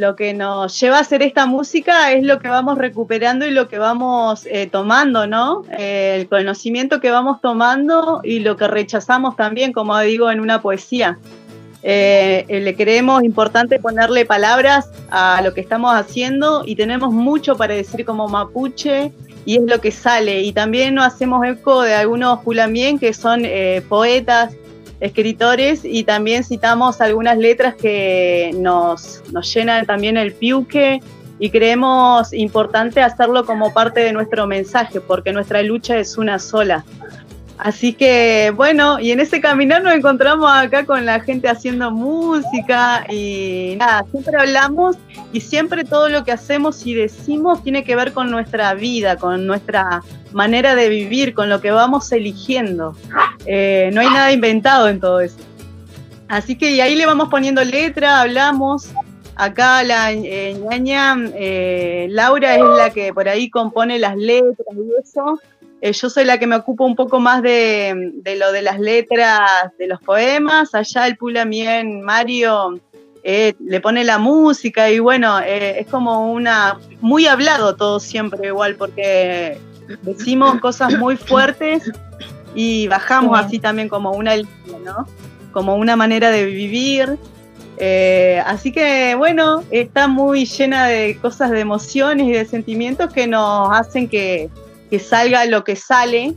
lo que nos lleva a hacer esta música es lo que vamos recuperando y lo que vamos eh, tomando, ¿no? Eh, el conocimiento que vamos tomando y lo que rechazamos también, como digo, en una poesía. Eh, le creemos importante ponerle palabras a lo que estamos haciendo y tenemos mucho para decir como mapuche y es lo que sale. Y también nos hacemos eco de algunos pulamien que son poetas, escritores y también citamos algunas letras que nos, nos llenan también el piuque y creemos importante hacerlo como parte de nuestro mensaje porque nuestra lucha es una sola. Así que bueno, y en ese caminar nos encontramos acá con la gente haciendo música y nada, siempre hablamos y siempre todo lo que hacemos y decimos tiene que ver con nuestra vida, con nuestra manera de vivir, con lo que vamos eligiendo. Eh, no hay nada inventado en todo eso. Así que y ahí le vamos poniendo letra, hablamos. Acá la eh, ñaña eh, Laura es la que por ahí compone las letras y eso. Eh, yo soy la que me ocupo un poco más de, de lo de las letras de los poemas. Allá el Pulamien Mario eh, le pone la música y bueno, eh, es como una. Muy hablado todo siempre igual, porque decimos cosas muy fuertes y bajamos así también como una línea, ¿no? Como una manera de vivir. Eh, así que bueno, está muy llena de cosas de emociones y de sentimientos que nos hacen que, que salga lo que sale.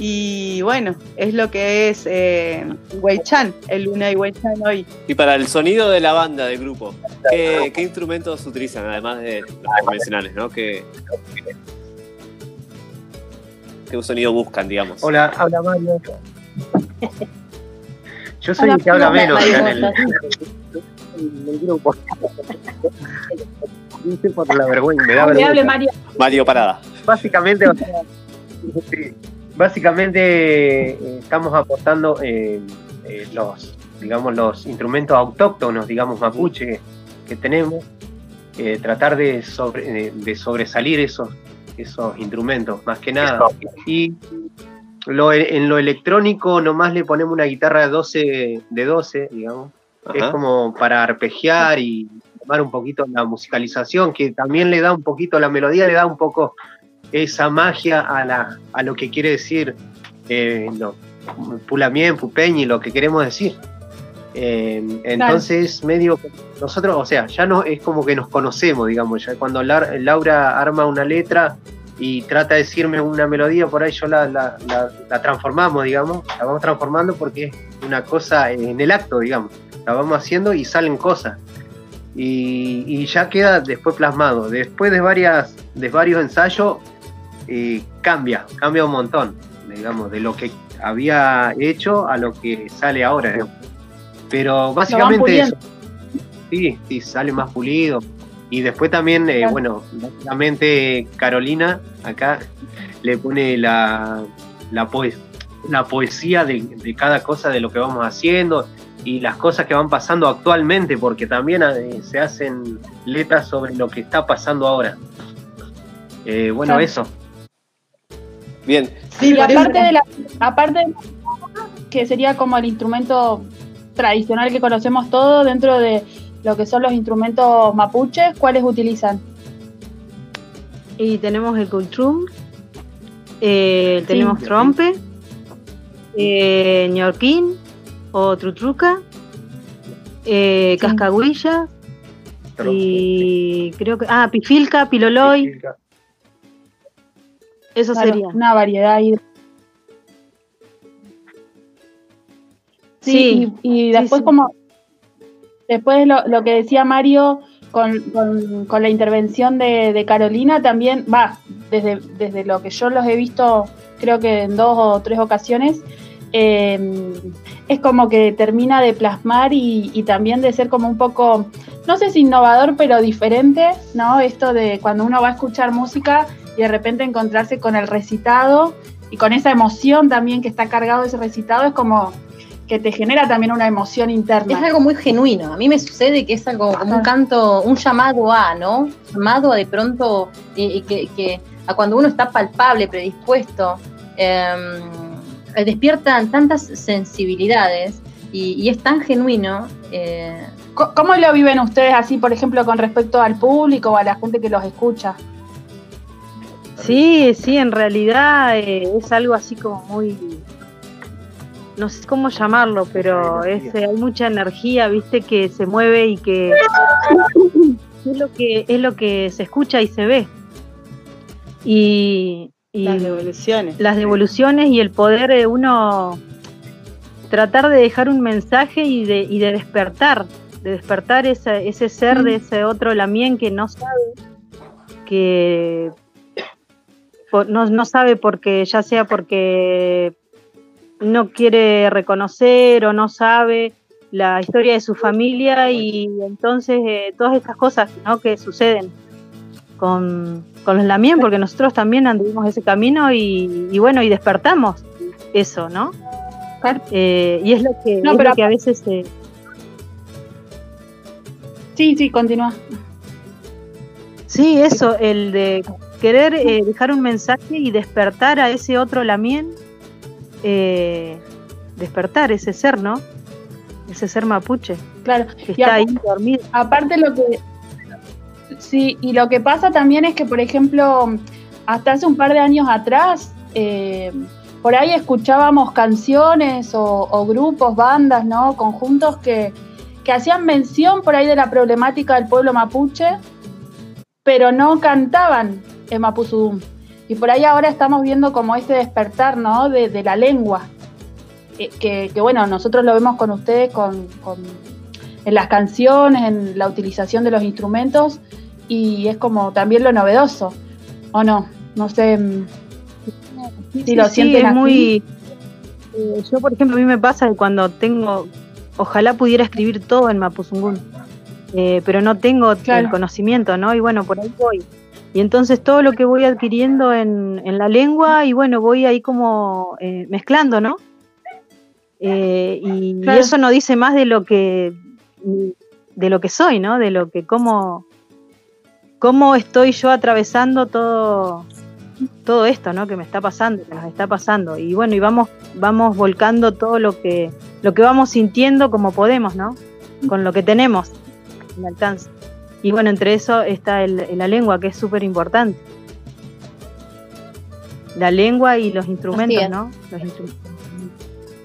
Y bueno, es lo que es eh, Weichan, el Luna y Weichan hoy. Y para el sonido de la banda, del grupo, ¿qué, qué instrumentos utilizan, además de los convencionales, ¿no? ¿Qué, qué sonido buscan, digamos? Hola, habla Mario. Yo soy el que habla menos acá en el, en el grupo. Dice por la vergüenza, me da vergüenza. Mario. Mario Parada. Básicamente, o sea, sí, básicamente eh, estamos aportando eh, eh, los, digamos, los instrumentos autóctonos, digamos, mapuche que tenemos, eh, tratar de, sobre- de- sobresalir esos, esos instrumentos, más que nada. Y lo, en lo electrónico nomás le ponemos una guitarra de 12, de 12 digamos. Es como para arpegiar y un poquito la musicalización, que también le da un poquito, la melodía le da un poco esa magia a, la, a lo que quiere decir eh, lo, Pulamien, Pupeñi, lo que queremos decir. Eh, entonces, medio, nosotros, o sea, ya no es como que nos conocemos, digamos, ya cuando Laura arma una letra y trata de decirme una melodía, por ahí yo la, la- la- la transformamos, digamos, la vamos transformando porque es una cosa en el acto, digamos, la vamos haciendo y salen cosas. Y, y ya queda después plasmado. Después de, varias, de varios ensayos, eh, cambia, cambia un montón, digamos, de lo que había hecho a lo que sale ahora. Pero básicamente eso. Sí, sí, sale más pulido. Y después también, eh, bueno, básicamente Carolina acá le pone la, la, poe- la poesía de, de cada cosa de lo que vamos haciendo y las cosas que van pasando actualmente, porque también eh, se hacen letras sobre lo que está pasando ahora. Eh, bueno, Claro. eso. Bien. y aparte de la, aparte de que sería como el instrumento tradicional que conocemos todos dentro de lo que son los instrumentos mapuches, ¿cuáles utilizan? Y tenemos el cultrum, eh, Sí. tenemos trompe, eh, ñorquín o trutruca, eh, cascaguilla y creo que. Ah, pifilca, piloloy. Eso Claro, sería. Una variedad ahí. Sí, Sí, y, y después como después lo, lo que decía Mario con, con- con la intervención de, de Carolina también, va, desde, desde lo que yo los he visto creo que en dos o tres ocasiones, eh, es como que termina de plasmar y, y también de ser como un poco, no sé si innovador, pero diferente, ¿no? Esto de cuando uno va a escuchar música y de repente encontrarse con el recitado y con esa emoción también que está cargado ese recitado, es como que te genera también una emoción interna. Es algo muy genuino. A mí me sucede que es algo como un canto, un llamado a, ¿no? Llamado a de pronto, eh, que, que a cuando uno está palpable, predispuesto, eh, despiertan tantas sensibilidades y, y es tan genuino. eh, ¿Cómo lo viven ustedes así, por ejemplo, con respecto al público o a la gente que los escucha? Sí, sí, en realidad eh, es algo así como muy. No sé cómo llamarlo, pero es, eh, hay mucha energía, viste, que se mueve y que es lo que es lo que se escucha y se ve. Y, y Las devoluciones. las devoluciones y el poder de uno tratar de dejar un mensaje y de, y de despertar, de despertar ese, ese ser de ese otro Lamien que no sabe, que por- no, no sabe porque, ya sea porque no quiere reconocer o no sabe la historia de su familia y entonces eh, todas estas cosas ¿no? que suceden con, con los Lamien, porque nosotros también anduvimos ese camino y, y bueno, y despertamos eso, ¿no? Eh, y es lo que, No, es pero lo que a veces... eh, Sí, sí, continúa. Sí, eso, el de querer eh, dejar un mensaje y despertar a ese otro Lamien, eh, despertar ese ser, ¿no? Ese ser mapuche. Claro, que y está ahí dormido. Aparte lo que sí, y lo que pasa también es que, por ejemplo, hasta hace un par de años atrás, eh, por ahí escuchábamos canciones o, grupos, bandas, ¿no? Conjuntos que, que hacían mención por ahí de la problemática del pueblo mapuche, pero no cantaban en Mapuzudum. Y por ahí ahora estamos viendo como este despertar, ¿no? De, de la lengua. Eh, Que, que, bueno, nosotros lo vemos con ustedes con- en las canciones, en la utilización de los instrumentos, y es como también lo novedoso, ¿o no? No sé mm, si Sí, lo sí, sienten es así. muy. eh, yo, por ejemplo, a mí me pasa que cuando tengo. Ojalá pudiera escribir todo en Mapuzungún, eh, pero no tengo el conocimiento, ¿no? Y bueno, por ahí voy. Y entonces todo lo que voy adquiriendo en, en la lengua, y bueno, voy ahí como eh, mezclando, ¿no? Eh, y, y eso no dice más de lo que de lo que soy, ¿no? De lo que cómo cómo estoy yo atravesando todo todo esto, ¿no? Que me está pasando, que nos está pasando. Y bueno, y vamos, vamos volcando todo lo que, lo que vamos sintiendo como podemos, ¿no? Con lo que tenemos al alcance. Y bueno, entre eso está el, la lengua, que es súper importante. La lengua y los instrumentos. ¿no? Los instrumentos.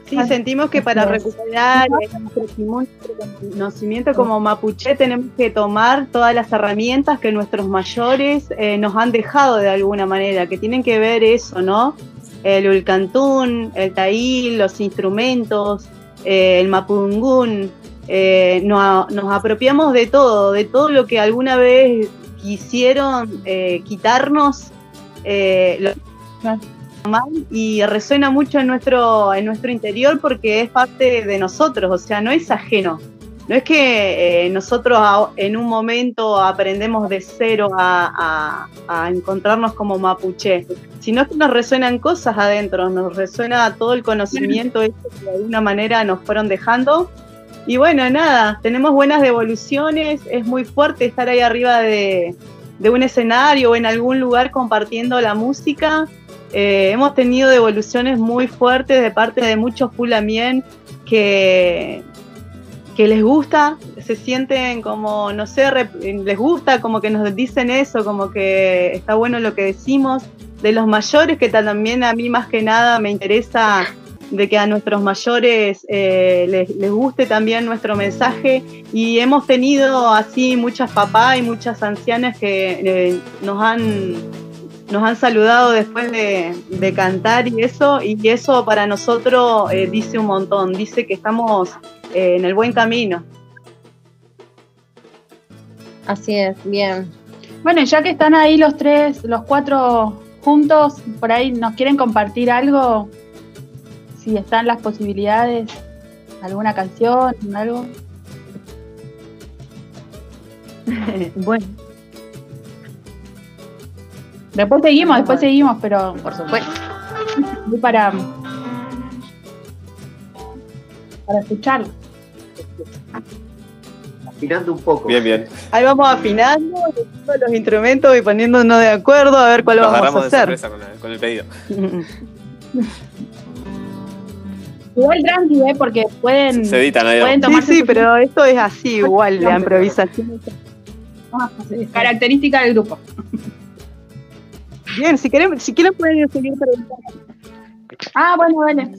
Sí, sentimos que para recuperar eh, nuestro nuestro conocimiento como mapuche tenemos que tomar todas las herramientas que nuestros mayores eh, nos han dejado de alguna manera, que tienen que ver eso, ¿no? El ulcantún, el taíl, los instrumentos, eh, el mapungún, eh, no- nos apropiamos de todo, de todo lo que alguna vez quisieron eh, quitarnos. eh, lo- y resuena mucho en nuestro, en nuestro interior porque es parte de nosotros, o sea, no es ajeno. No es que eh, nosotros a- en un momento aprendemos de cero a, a- a encontrarnos como mapuche, sino que nos resuenan cosas adentro, nos resuena todo el conocimiento que de alguna manera nos fueron dejando. Y bueno, nada, tenemos buenas devoluciones, es muy fuerte estar ahí arriba de, de un escenario o en algún lugar compartiendo la música. Eh, hemos tenido devoluciones muy fuertes de parte de muchos Pulamien que, que les gusta, se sienten como, no sé, les gusta, como que nos dicen eso, como que está bueno lo que decimos. De los mayores, que también a mí más que nada me interesa de que a nuestros mayores eh, les, les guste también nuestro mensaje y hemos tenido así muchas papás y muchas ancianas que eh, nos han nos han saludado después de, de cantar y eso, y eso para nosotros eh, dice un montón, dice que estamos eh, en el buen camino. Así es, bien. Bueno, ya que están ahí los tres, los cuatro juntos, por ahí nos quieren compartir algo, si están las posibilidades, alguna canción, algo. bueno. Después seguimos, después seguimos, pero por supuesto. para para escucharlo. Afinando un poco. Bien, bien. Ahí vamos afinando todos los instrumentos y poniéndonos de acuerdo a ver cuál Nos vamos a de hacer. sorpresa con, el- con el pedido. Igual tranqui, ¿eh? porque pueden, Se edita, nadie pueden Sí, tomarse sí, su- pero esto es así igual, la improvisación. Ah, sí, característica del grupo. Bien, si quieren, si quieren pueden seguir preguntando. Ah, bueno, vale.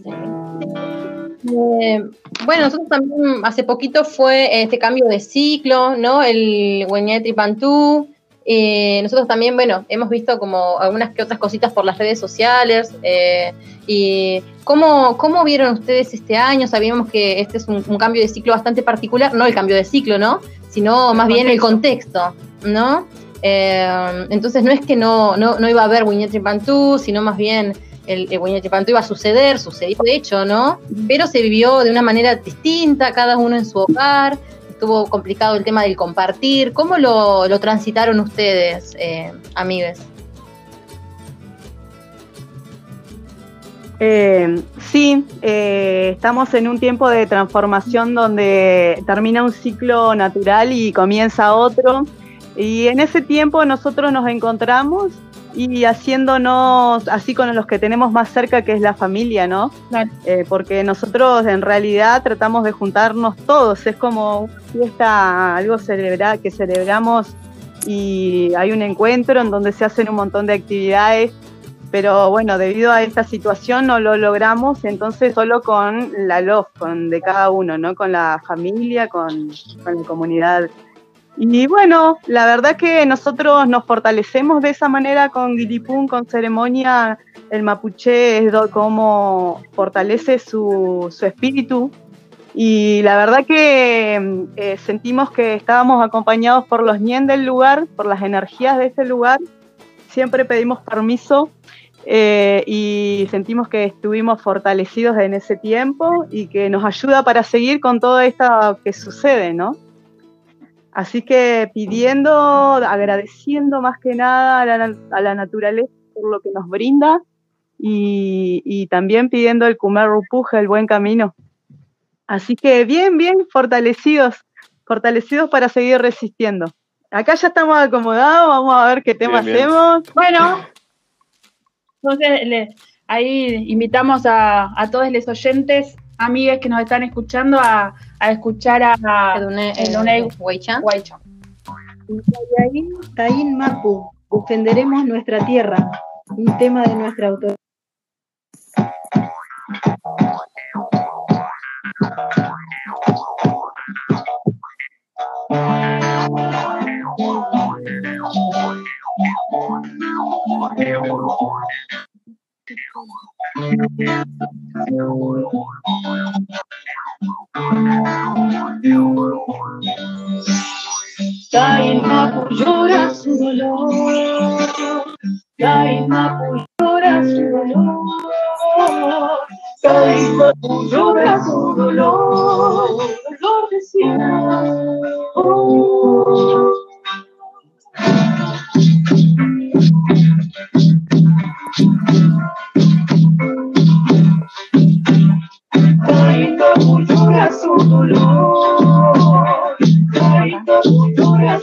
Eh, bueno, nosotros también hace poquito fue este cambio de ciclo, ¿no? El Hueñetri Pantú. Eh, nosotros también, bueno, hemos visto como algunas que otras cositas por las redes sociales. eh, y ¿cómo, ¿cómo vieron ustedes este año? Sabíamos que este es un, un cambio de ciclo bastante particular, no el cambio de ciclo, ¿no? Sino más bien el contexto, ¿no? Eh, entonces no es que no, no, no iba a haber Winetri Pantú, sino más bien el, el Huaynachipantu iba a suceder, sucedió de hecho, ¿no? Pero se vivió de una manera distinta, cada uno en su hogar, estuvo complicado el tema del compartir. ¿Cómo lo, lo transitaron ustedes, eh, amigues? Eh, sí, eh, estamos en un tiempo de transformación donde termina un ciclo natural y comienza otro. Y en ese tiempo nosotros nos encontramos y haciéndonos así con los que tenemos más cerca, que es la familia, ¿no? Eh, porque nosotros en realidad tratamos de juntarnos todos, es como una fiesta, algo celebra, que celebramos y hay un encuentro en donde se hacen un montón de actividades, pero bueno, debido a esta situación no lo logramos, entonces solo con la love, con de cada uno, ¿no? Con la familia, con, con la comunidad y bueno, la verdad que nosotros nos fortalecemos de esa manera con Guilipún, con ceremonia. El mapuche es como fortalece su, su espíritu. Y la verdad que eh, sentimos que estábamos acompañados por los ñen del lugar, por las energías de este lugar. Siempre pedimos permiso eh, y sentimos que estuvimos fortalecidos en ese tiempo y que nos ayuda para seguir con todo esto que sucede, ¿no? Así que pidiendo, agradeciendo más que nada a la, a la naturaleza por lo que nos brinda y, y también pidiendo el Kumer Rupuja, el buen camino. Así que bien, bien fortalecidos, fortalecidos para seguir resistiendo. Acá ya estamos acomodados, vamos a ver qué tema Bien, bien. hacemos. Bueno, entonces le- ahí invitamos a, a todos los oyentes, amigues que nos están escuchando, a, a escuchar a, a Edunei Huaychan. Yayin, Taín Mapu, defenderemos nuestra tierra, un tema de nuestra autoría. Taín Mapu llora su dolor, Taín Mapu llora su dolor, Taín Mapu llora su dolor, dolor de cielo. Taín su dolor, Mapu llora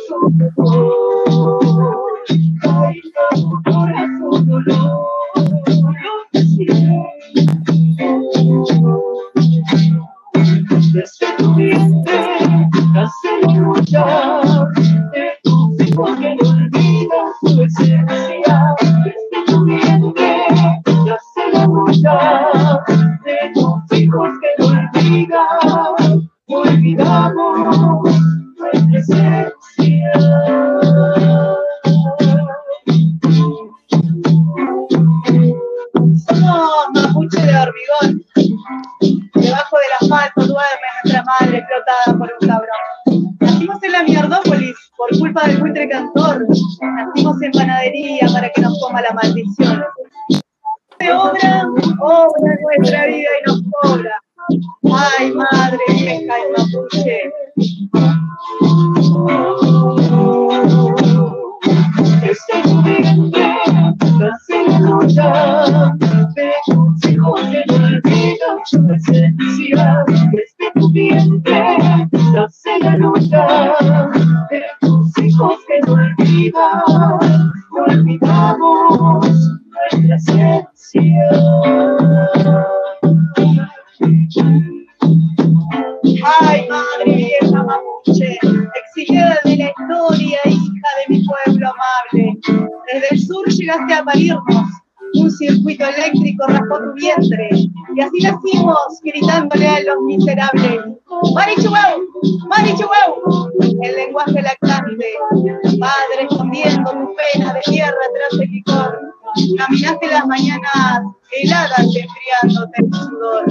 Caminaste las mañanas heladas enfriándote el sudor.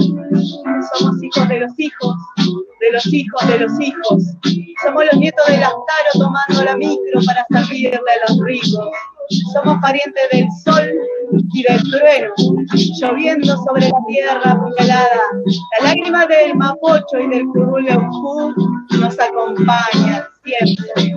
Somos hijos de los hijos, de los hijos de los hijos. Somos los nietos del Astaro tomando la micro para servirle a los ricos. somos parientes del sol y del trueno, lloviendo sobre la tierra congelada. La lágrima del mapocho y del curuleucú nos acompañan siempre.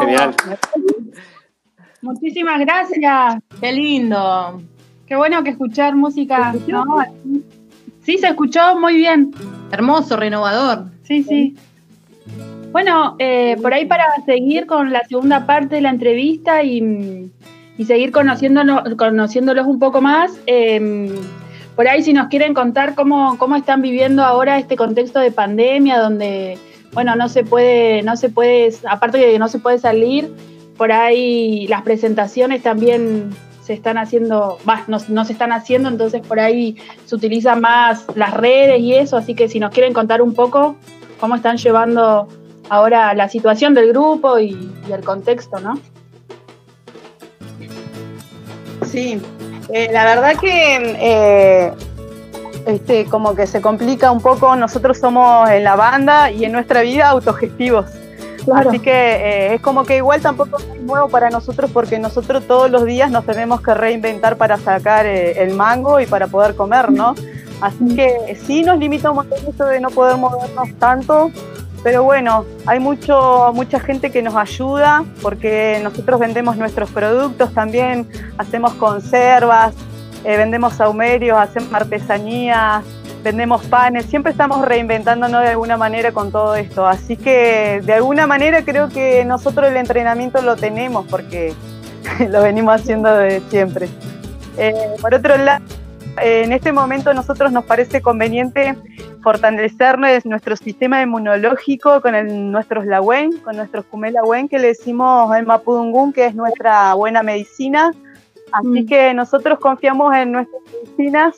Genial. Muchísimas gracias. Qué lindo. Qué bueno que escuchar música. ¿no? Sí, se escuchó muy bien. Hermoso, renovador. Sí, sí. Bueno, eh, por ahí para seguir con la segunda parte de la entrevista y, y seguir conociéndonos, conociéndolos un poco más, eh, por ahí si nos quieren contar cómo, cómo están viviendo ahora este contexto de pandemia, donde, bueno, no se puede, no se puede, aparte de que no se puede salir, por ahí las presentaciones también se están haciendo, bah, no, no se están haciendo, entonces por ahí se utilizan más las redes y eso, así que si nos quieren contar un poco cómo están llevando ahora la situación del grupo y, y el contexto, ¿no? Sí, eh, la verdad que eh, este, como que se complica un poco. Nosotros somos en la banda y en nuestra vida autogestivos. Así que eh, es como que igual tampoco es nuevo para nosotros porque nosotros todos los días nos tenemos que reinventar para sacar eh, el mango y para poder comer, ¿no? Así que sí nos limita un montón eso de no poder movernos tanto, pero bueno, hay mucho, mucha gente que nos ayuda porque nosotros vendemos nuestros productos también, hacemos conservas, eh, vendemos saumerios, hacemos artesanías, vendemos panes, siempre estamos reinventándonos de alguna manera con todo esto. Así que de alguna manera creo que nosotros el entrenamiento lo tenemos porque lo venimos haciendo de siempre. Eh, por otro lado, en este momento nosotros nos parece conveniente fortalecer nuestro sistema inmunológico con el, nuestros lagüen, con nuestros kumelagüen que le decimos el mapudungún, que es nuestra buena medicina. Así que nosotros confiamos en nuestras medicinas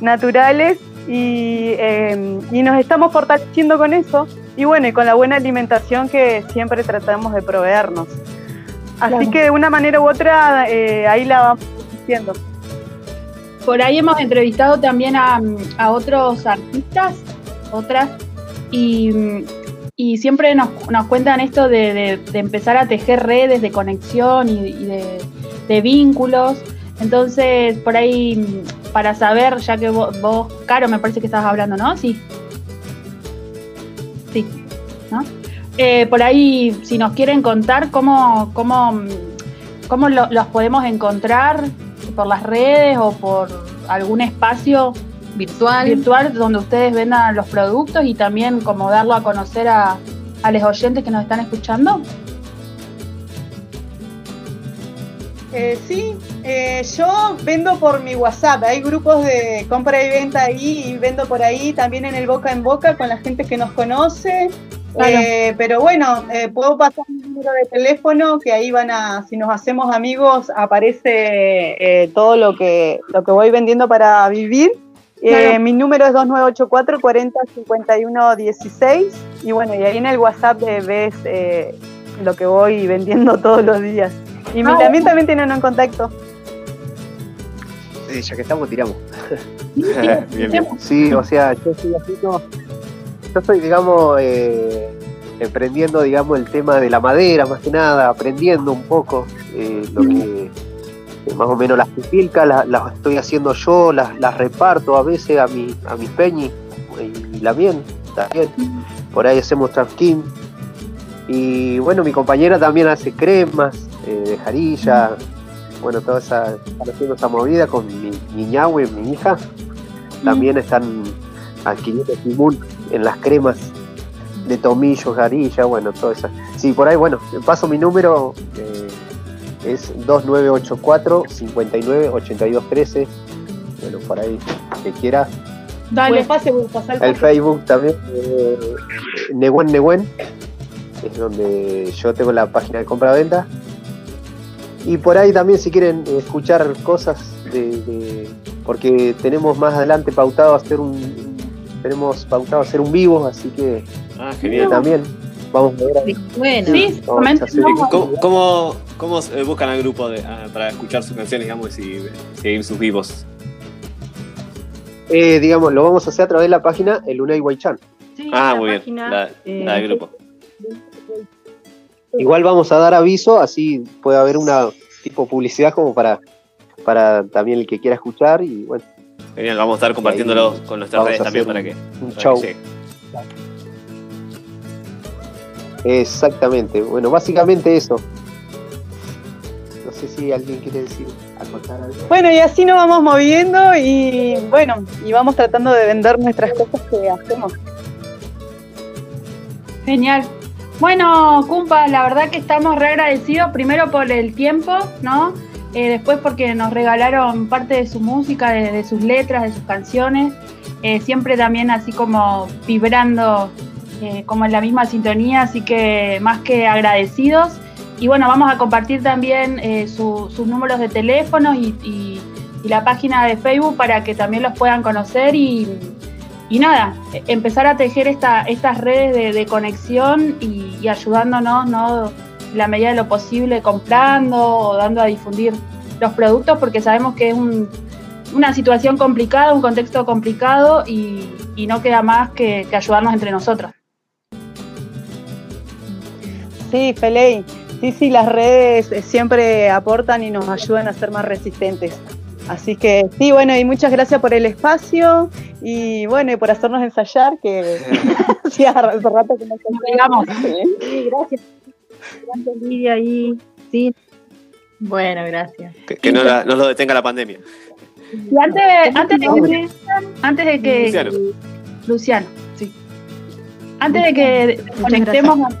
naturales y, eh, y, nos estamos fortaleciendo con eso y bueno, y con la buena alimentación que siempre tratamos de proveernos. Así Claro. que de una manera u otra eh, ahí la vamos haciendo. Por ahí hemos entrevistado también a, a otros artistas, otras, y, y siempre nos, nos cuentan esto de, de- empezar a tejer redes de conexión y, de, de vínculos. Entonces, por ahí, para saber, ya que vos, vos, Caro, me parece que estabas hablando, ¿no? Sí. Sí, ¿no? Eh, por ahí, si nos quieren contar cómo, cómo, cómo lo- los podemos encontrar por las redes o por algún espacio virtual. virtual donde ustedes vendan los productos y también como darlo a conocer a, a los oyentes que nos están escuchando. Eh, sí, eh, yo vendo por mi WhatsApp, hay grupos de compra y venta ahí y vendo por ahí también en el boca en boca con la gente que nos conoce. Claro. Eh, pero bueno, eh, puedo pasar mi número de teléfono que ahí van a, si nos hacemos amigos, aparece eh, todo lo que, lo que voy vendiendo para vivir. Eh, Claro. mi número es 2984 40 51 16 y bueno, y ahí en el WhatsApp ves eh, lo que voy vendiendo todos los días. Y mi- Ah, también también tienen un contacto. Eh, ya que estamos, tiramos. bien, bien. Sí, o sea, yo estoy haciendo, yo estoy, digamos, eh, emprendiendo, digamos, el tema de la madera, más que nada, aprendiendo un poco eh, lo que, más o menos las pipilcas, las, estoy haciendo yo, las, reparto a veces a mi, a mis peñis y la miel también. Por ahí hacemos trafking. Y bueno, mi compañera también hace cremas eh, de jarilla, bueno, toda esa, haciendo esa movida con mi, mi ñahue, mi hija, también están adquiriendo timón en las cremas de tomillo, garilla, bueno, todo eso. Sí, por ahí, bueno, paso mi número, eh, es 2984 59 82 13. Bueno, por ahí, que quiera. Dale, Pues pase, vos, pasá el pase. Facebook también, eh, Neguen Neguen, es donde yo tengo la página de compra-venta. Y por ahí también si quieren escuchar cosas de, de- porque tenemos más adelante pautado hacer un tenemos pautado hacer un vivo, así que Ah, que también vamos a ver. Bueno. Sí, hacer- ¿Cómo, cómo, cómo, eh, buscan al grupo de- ah, para escuchar sus canciones, digamos, y seguir sus vivos? Eh, digamos, lo vamos a hacer a través de la página El Unai Guaychan. ah, la muy bien. La, eh, la del grupo. Igual vamos a dar aviso, así puede haber una tipo publicidad como para, para también el que quiera escuchar y bueno. Genial, vamos a estar compartiéndolo con nuestras redes también para un- que. un para que show. Exactamente. Bueno, básicamente eso. No sé si alguien quiere decir, acotar algo. Bueno, y así nos vamos moviendo y bueno, y vamos tratando de vender nuestras cosas que hacemos. Genial. Bueno, Cumpa, la verdad que estamos re agradecidos primero por el tiempo, ¿no? Eh, después porque nos regalaron parte de su música, de, de sus letras, de sus canciones. Eh, siempre también así como vibrando eh, como en la misma sintonía, así que más que agradecidos. Y bueno, vamos a compartir también eh, su- sus números de teléfonos y, la página de Facebook para que también los puedan conocer y, nada, e- empezar a tejer esta, estas redes de, conexión y, ayudándonos, ¿no? En la medida de lo posible, comprando o dando a difundir los productos, porque sabemos que es un- una situación complicada, un contexto complicado y, no queda más que ayudarnos entre nosotros. Sí, Feley. Sí, sí, las redes eh, siempre aportan y nos ayudan a ser más resistentes. Así que sí, bueno, y muchas gracias por el espacio y bueno, y por hacernos ensayar, que sí, hace rato que no Digamos. Sí, gracias. Gracias, Lidia. Y sí. Bueno, gracias. Que, que no, la- no lo detenga la pandemia. Y antes, antes de que, antes de que Luciano. Luciano. Antes de que conectemos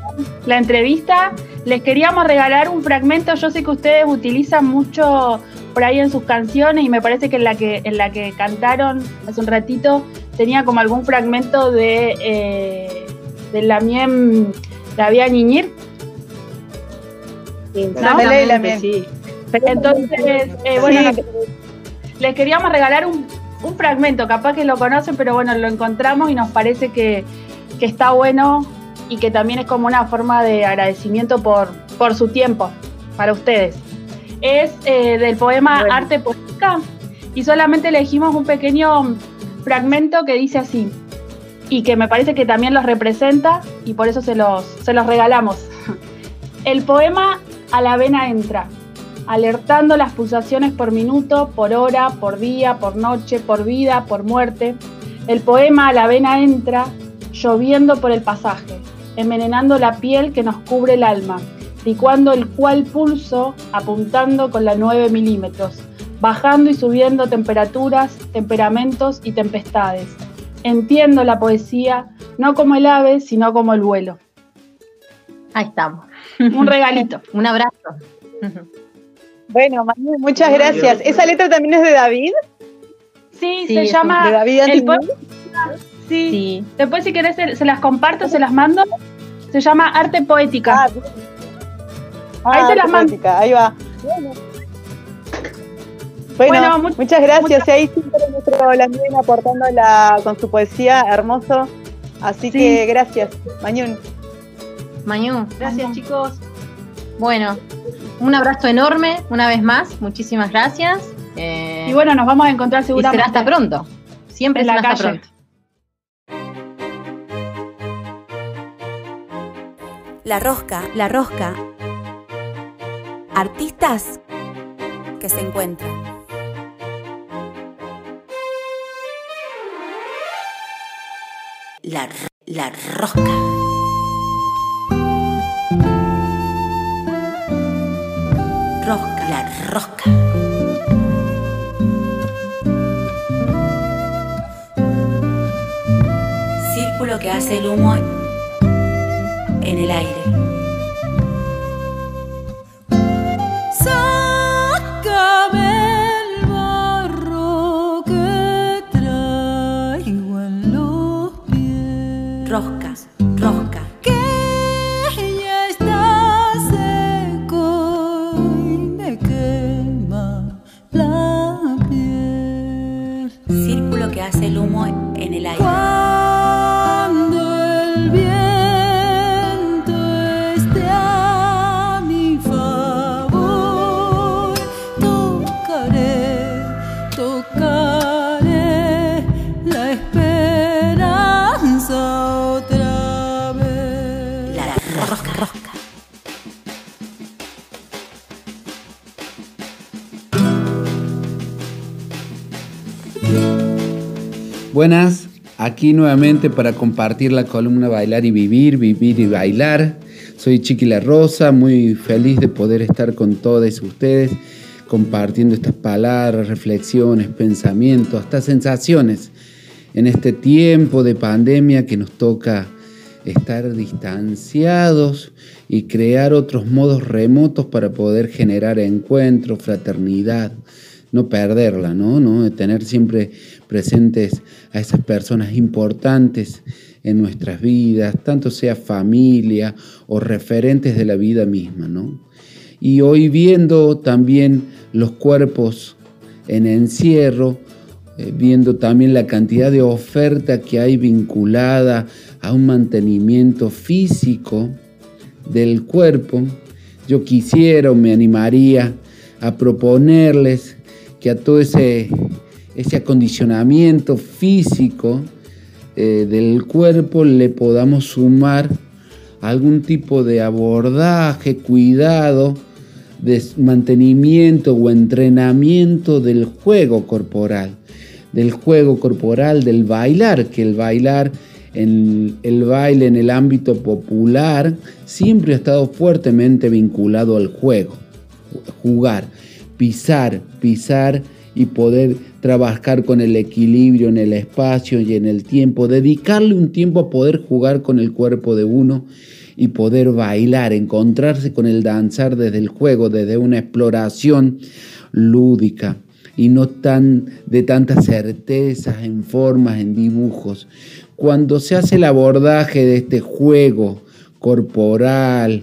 la entrevista, les queríamos regalar un fragmento. Yo sé que ustedes utilizan mucho por ahí en sus canciones y me parece que en la que en la que cantaron hace un ratito tenía como algún fragmento de eh, de la miem la vía Ñiñir. ¿No? Bien. sí. Entonces, eh, bueno, Sí. les queríamos regalar un, un fragmento, capaz que lo conocen, pero bueno, lo encontramos y nos parece que, que está bueno y que también es como una forma de agradecimiento por, por su tiempo para ustedes. Es eh, del poema Arte Poética y solamente elegimos un pequeño fragmento que dice así y que me parece que también los representa y por eso se los, se los regalamos. El poema A la vena entra, alertando las pulsaciones por minuto, por hora, por día, por noche, por vida, por muerte. El poema A la vena entra, lloviendo por el pasaje, envenenando la piel que nos cubre el alma, licuando el cual pulso, apuntando con la 9 milímetros, bajando y subiendo temperaturas, temperamentos y tempestades. Entiendo la poesía no como el ave, sino como el vuelo. Ahí estamos. Un regalito. Un abrazo. Bueno, Manu, muchas gracias. ¿Esa letra también es de David? Sí, Sí, se llama. ¿De David el Sí. Después, si querés, se, se las comparto, se las mando. Se llama Arte Poética. Ah, Ahí se arte las mando. poética, Ahí va. Bueno, Bueno, mu- muchas gracias. Y ahí siempre nuestro Landín aportando la, con su poesía hermoso. Así Sí. que gracias, Mañún. Mañú. Gracias, chicos. Bueno, un abrazo enorme una vez más. Muchísimas gracias. Eh, Y bueno, nos vamos a encontrar y seguramente. será hasta pronto. Siempre En la hasta calle. pronto. La rosca, la rosca. Artistas que se encuentran. La, la rosca. Rosca, la rosca. Círculo Círculo que hace el humo en el aire. Sácame el barro que traigo en los pies. Roscas, rosca. Que ya está seco y me quema la piel. Círculo que hace el humo en el aire. Cuando el viento aquí nuevamente para compartir la columna Bailar y Vivir, Vivir y Bailar. Soy Chiqui La Rosa, muy feliz de poder estar con todos ustedes compartiendo estas palabras, reflexiones, pensamientos, hasta sensaciones en este tiempo de pandemia que nos toca estar distanciados y crear otros modos remotos para poder generar encuentros, fraternidad, no perderla, ¿no? ¿no? Tener siempre presentes a esas personas importantes en nuestras vidas, tanto sea familia o referentes de la vida misma, ¿no? Y hoy viendo también los cuerpos en encierro, eh, viendo también la cantidad de oferta que hay vinculada a un mantenimiento físico del cuerpo, yo quisiera me animaría a proponerles que a todo ese, ese acondicionamiento físico eh, del cuerpo le podamos sumar algún tipo de abordaje, cuidado, de mantenimiento o entrenamiento del juego corporal, del juego corporal, del bailar, que el bailar, en el baile en el ámbito popular siempre ha estado fuertemente vinculado al juego, jugar, pisar, pisar y poder trabajar con el equilibrio en el espacio y en el tiempo, dedicarle un tiempo a poder jugar con el cuerpo de uno y poder bailar, encontrarse con el danzar desde el juego, desde una exploración lúdica y no tan de tantas certezas en formas, en dibujos. Cuando se hace el abordaje de este juego corporal,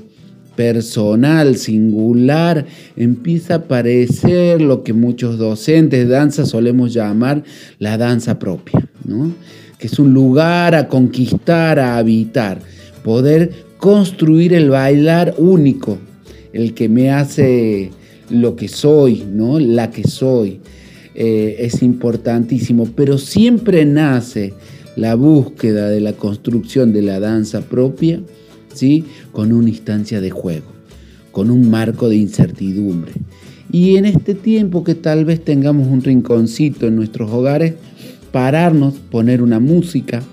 personal, singular, empieza a aparecer lo que muchos docentes de danza solemos llamar la danza propia, ¿no? que es un lugar a conquistar, a habitar, poder construir el bailar único, el que me hace lo que soy, ¿no? la que soy. Eh, es importantísimo, pero siempre nace la búsqueda de la construcción de la danza propia, con una instancia de juego, con un marco de incertidumbre. Y en este tiempo que tal vez tengamos un rinconcito en nuestros hogares, pararnos, poner una música,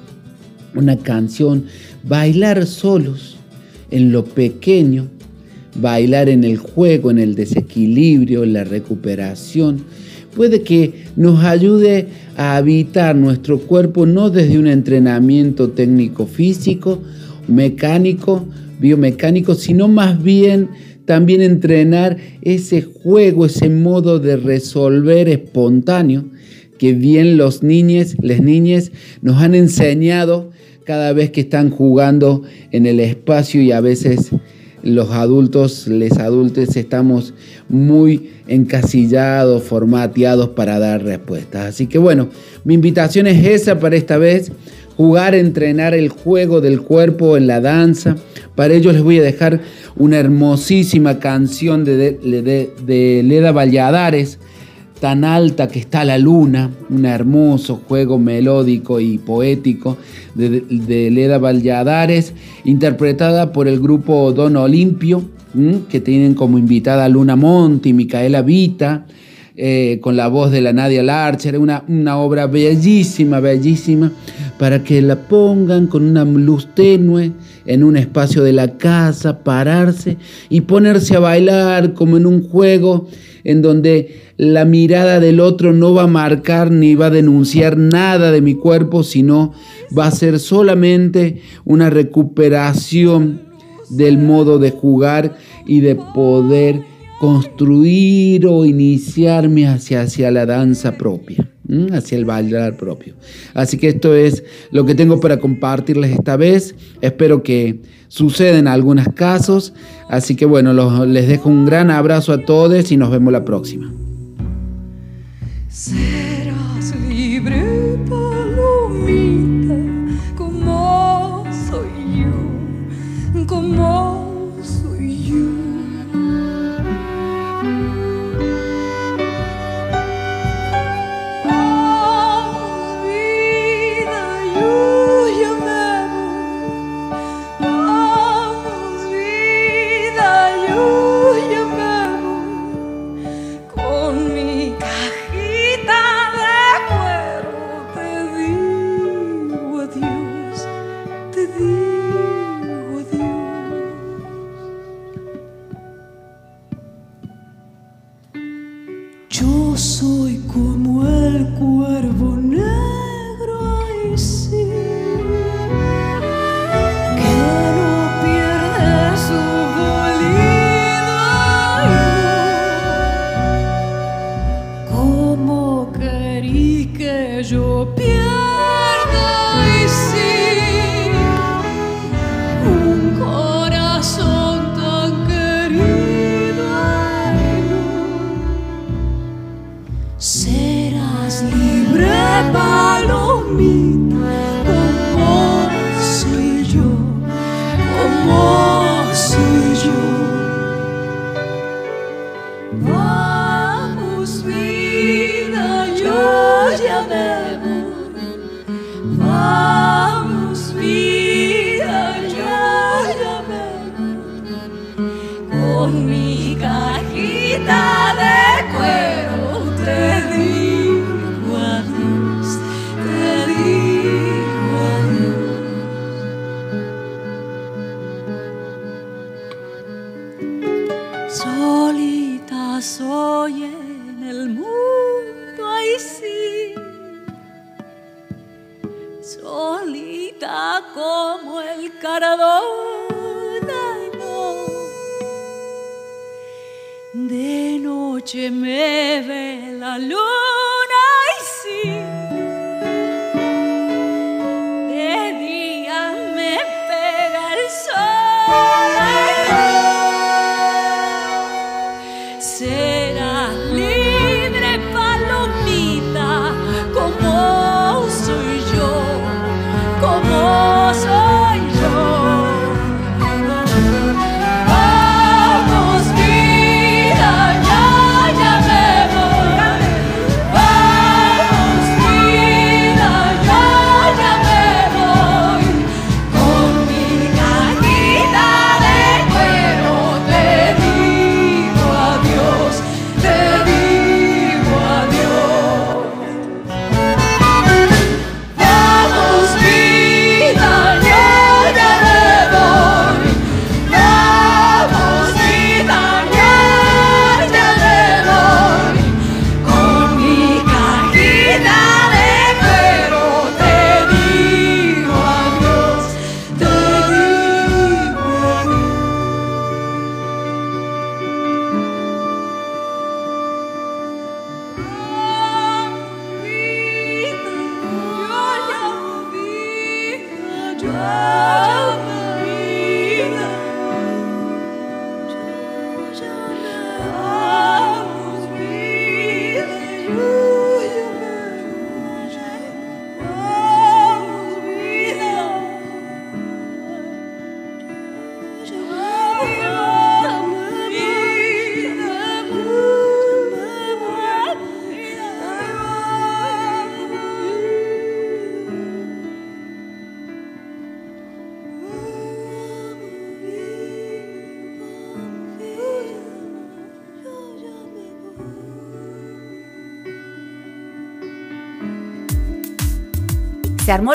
una canción, bailar solos en lo pequeño, bailar en el juego, en el desequilibrio, en la recuperación, puede que nos ayude a habitar nuestro cuerpo no desde un entrenamiento técnico físico, mecánico, biomecánico, sino más bien también entrenar ese juego, ese modo de resolver espontáneo que bien los niños, las niñas nos han enseñado cada vez que están jugando en el espacio y a veces los adultos, les adultos estamos muy encasillados, formateados para dar respuestas. Así que bueno, mi invitación es esa para esta vez, jugar, entrenar el juego del cuerpo en la danza. Para ello les voy a dejar una hermosísima canción de, Leda Valladares, tan alta que está la luna, un hermoso juego melódico y poético de, Leda Valladares, interpretada por el grupo Don Olimpio, que tienen como invitada a Luna Monti Micaela Vita, eh, con la voz de la Nadia Larcher, una, una obra bellísima, bellísima, para que la pongan con una luz tenue en un espacio de la casa, pararse y ponerse a bailar como en un juego en donde la mirada del otro no va a marcar ni va a denunciar nada de mi cuerpo, sino va a ser solamente una recuperación del modo de jugar y de poder construir o iniciarme hacia, hacia la danza propia, hacia el bailar propio. Así que esto es lo que tengo para compartirles esta vez. Espero que suceda en algunos casos. Así que bueno, les dejo un gran abrazo a todos y nos vemos la próxima.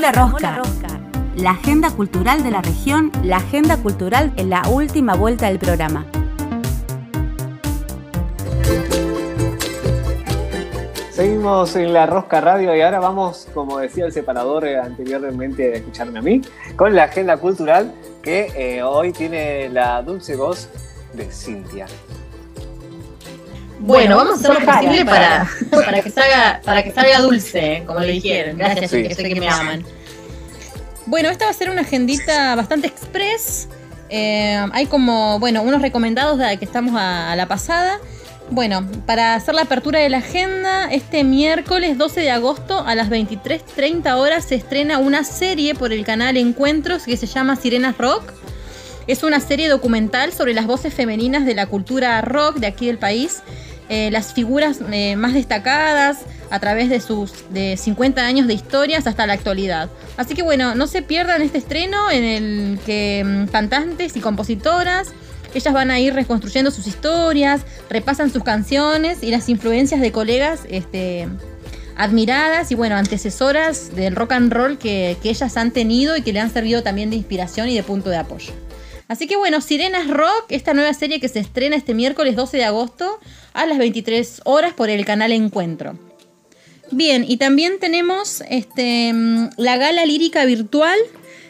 Armó la rosca. la agenda cultural de la región, la agenda cultural en la última vuelta del programa. Seguimos en la Rosca Radio y ahora vamos, como decía el separador anteriormente de escucharme a mí, con la agenda cultural que eh, hoy tiene la dulce voz de Cintia. Bueno, vamos a hacer lo posible para, para, que, salga, para que salga dulce, como le dijeron. Gracias, Sí. que sé que me aman. Bueno, esta va a ser una agendita bastante express. Eh, hay como, bueno, unos recomendados de que estamos a, a la pasada. Bueno, para hacer la apertura de la agenda, este miércoles 12 de agosto a las 23.30 horas se estrena una serie por el canal Encuentros que se llama Sirenas Rock. Es una serie documental sobre las voces femeninas de la cultura rock de aquí del país. Eh, las figuras eh, más destacadas a través de sus de 50 años de historias hasta la actualidad. Así que bueno, no se pierdan este estreno en el que mm, cantantes y compositoras ellas van a ir reconstruyendo sus historias, repasan sus canciones y las influencias de colegas este, admiradas y bueno, antecesoras del rock and roll que, que ellas han tenido y que le han servido también de inspiración y de punto de apoyo. Así que bueno, Sirenas Rock, esta nueva serie que se estrena este miércoles 12 de agosto a las 23 horas por el canal Encuentro. Bien, y también tenemos este, mm, la gala lírica virtual,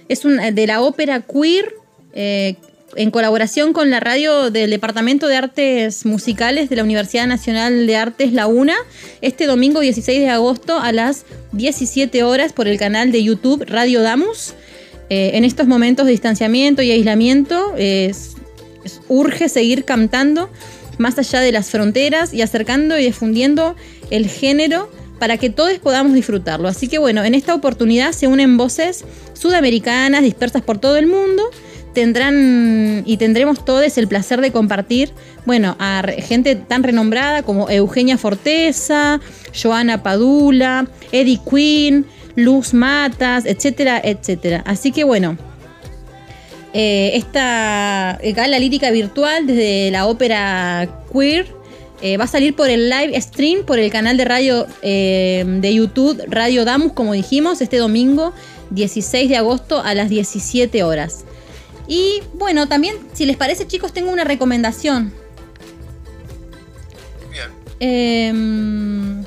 es de la ópera queer, eh, en colaboración con la radio del Departamento de Artes Musicales de la Universidad Nacional de Artes La UNA, este domingo 16 de agosto a las 17 horas por el canal de YouTube Radio Damus. Eh, en estos momentos de distanciamiento y aislamiento, urge seguir cantando más allá de las fronteras y acercando y difundiendo el género para que todos podamos disfrutarlo. Así que bueno, en esta oportunidad se unen voces sudamericanas dispersas por todo el mundo. Tendrán y tendremos todos el placer de compartir, bueno, a gente tan renombrada como Eugenia Forteza, Joana Padula, Eddie Quinn, Luz Matas, etcétera, etcétera. Así que bueno, eh, esta gala lírica virtual desde la ópera queer eh, va a salir por el live stream por el canal de radio eh, de YouTube Radio Damus, como dijimos, este domingo 16 de agosto a las 17 horas. Y bueno, también, si les parece, chicos, tengo una recomendación. Em,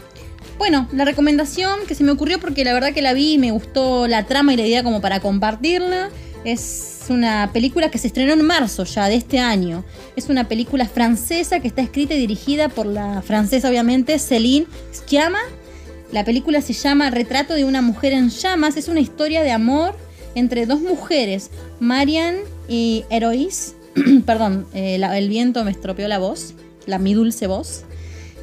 bueno, la recomendación que se me ocurrió porque la verdad que la vi y me gustó la trama y la idea como para compartirla. Es una película que se estrenó en marzo ya de este año. Es una película francesa que está escrita y dirigida por la francesa obviamente Céline Sciamma. La película se llama Retrato de una mujer en llamas. Es una historia de amor entre dos mujeres, Marian y Herois. Perdón, eh, el viento me estropeó la voz, la mi dulce voz.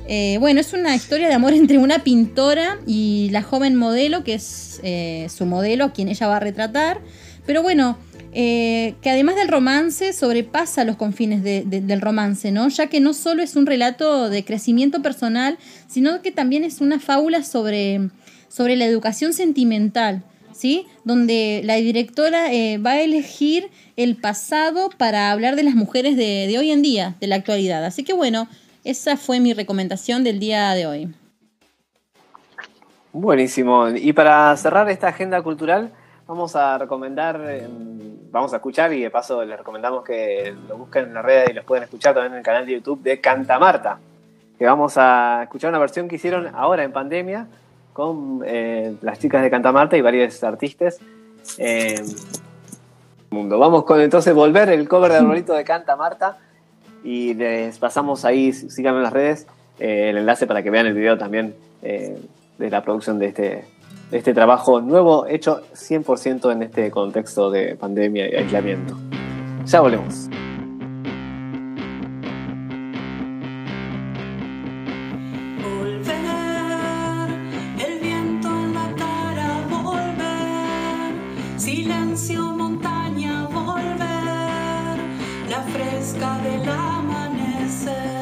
Eh, bueno, es una historia de amor entre una pintora y la joven modelo, que es eh, su modelo, a quien ella va a retratar. Pero bueno, eh, que además del romance sobrepasa los confines de- de- del romance, ¿no? Ya que no solo es un relato de crecimiento personal, sino que también es una fábula sobre, sobre la educación sentimental, ¿sí? Donde la directora va a elegir el pasado para hablar de las mujeres de, de hoy en día, de la actualidad. Así que bueno, esa fue mi recomendación del día de hoy. Buenísimo. Y para cerrar esta agenda cultural, vamos a recomendar, eh, vamos a escuchar y de paso les recomendamos que lo busquen en la red y los pueden escuchar también en el canal de YouTube de Canta Marta. Que vamos a escuchar una versión que hicieron ahora en pandemia con eh, las chicas de Canta Marta y varios artistas. eh, mundo. Vamos con entonces volver el cover de Arbolito de Canta Marta y les pasamos ahí, síganme en las redes, eh, el enlace para que vean el video también eh, de la producción de este, de este trabajo nuevo, hecho 100% en este contexto de pandemia y aislamiento. Ya volvemos. Fresca del amanecer.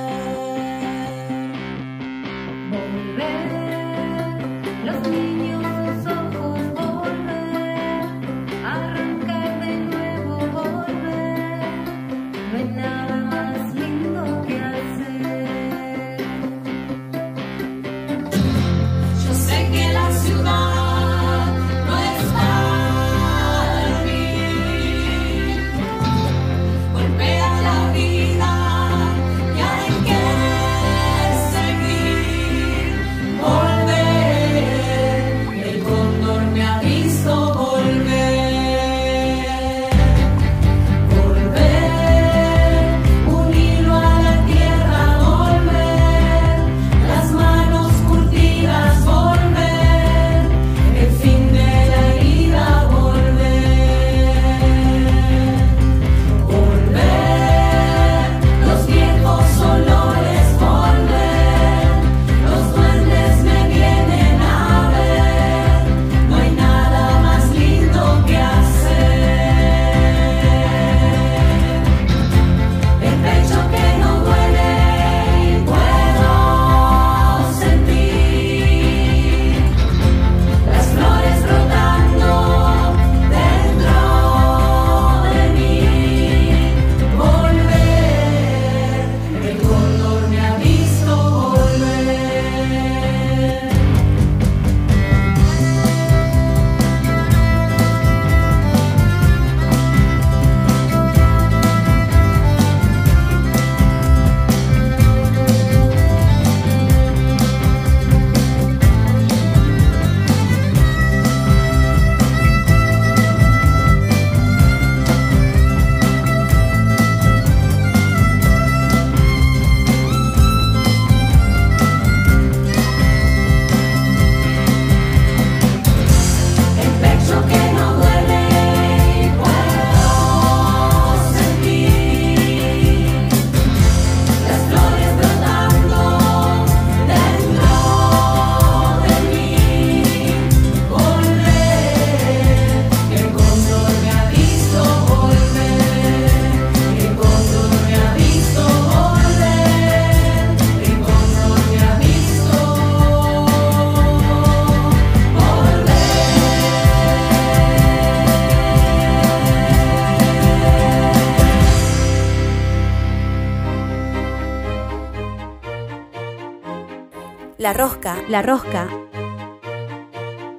La rosca, la rosca.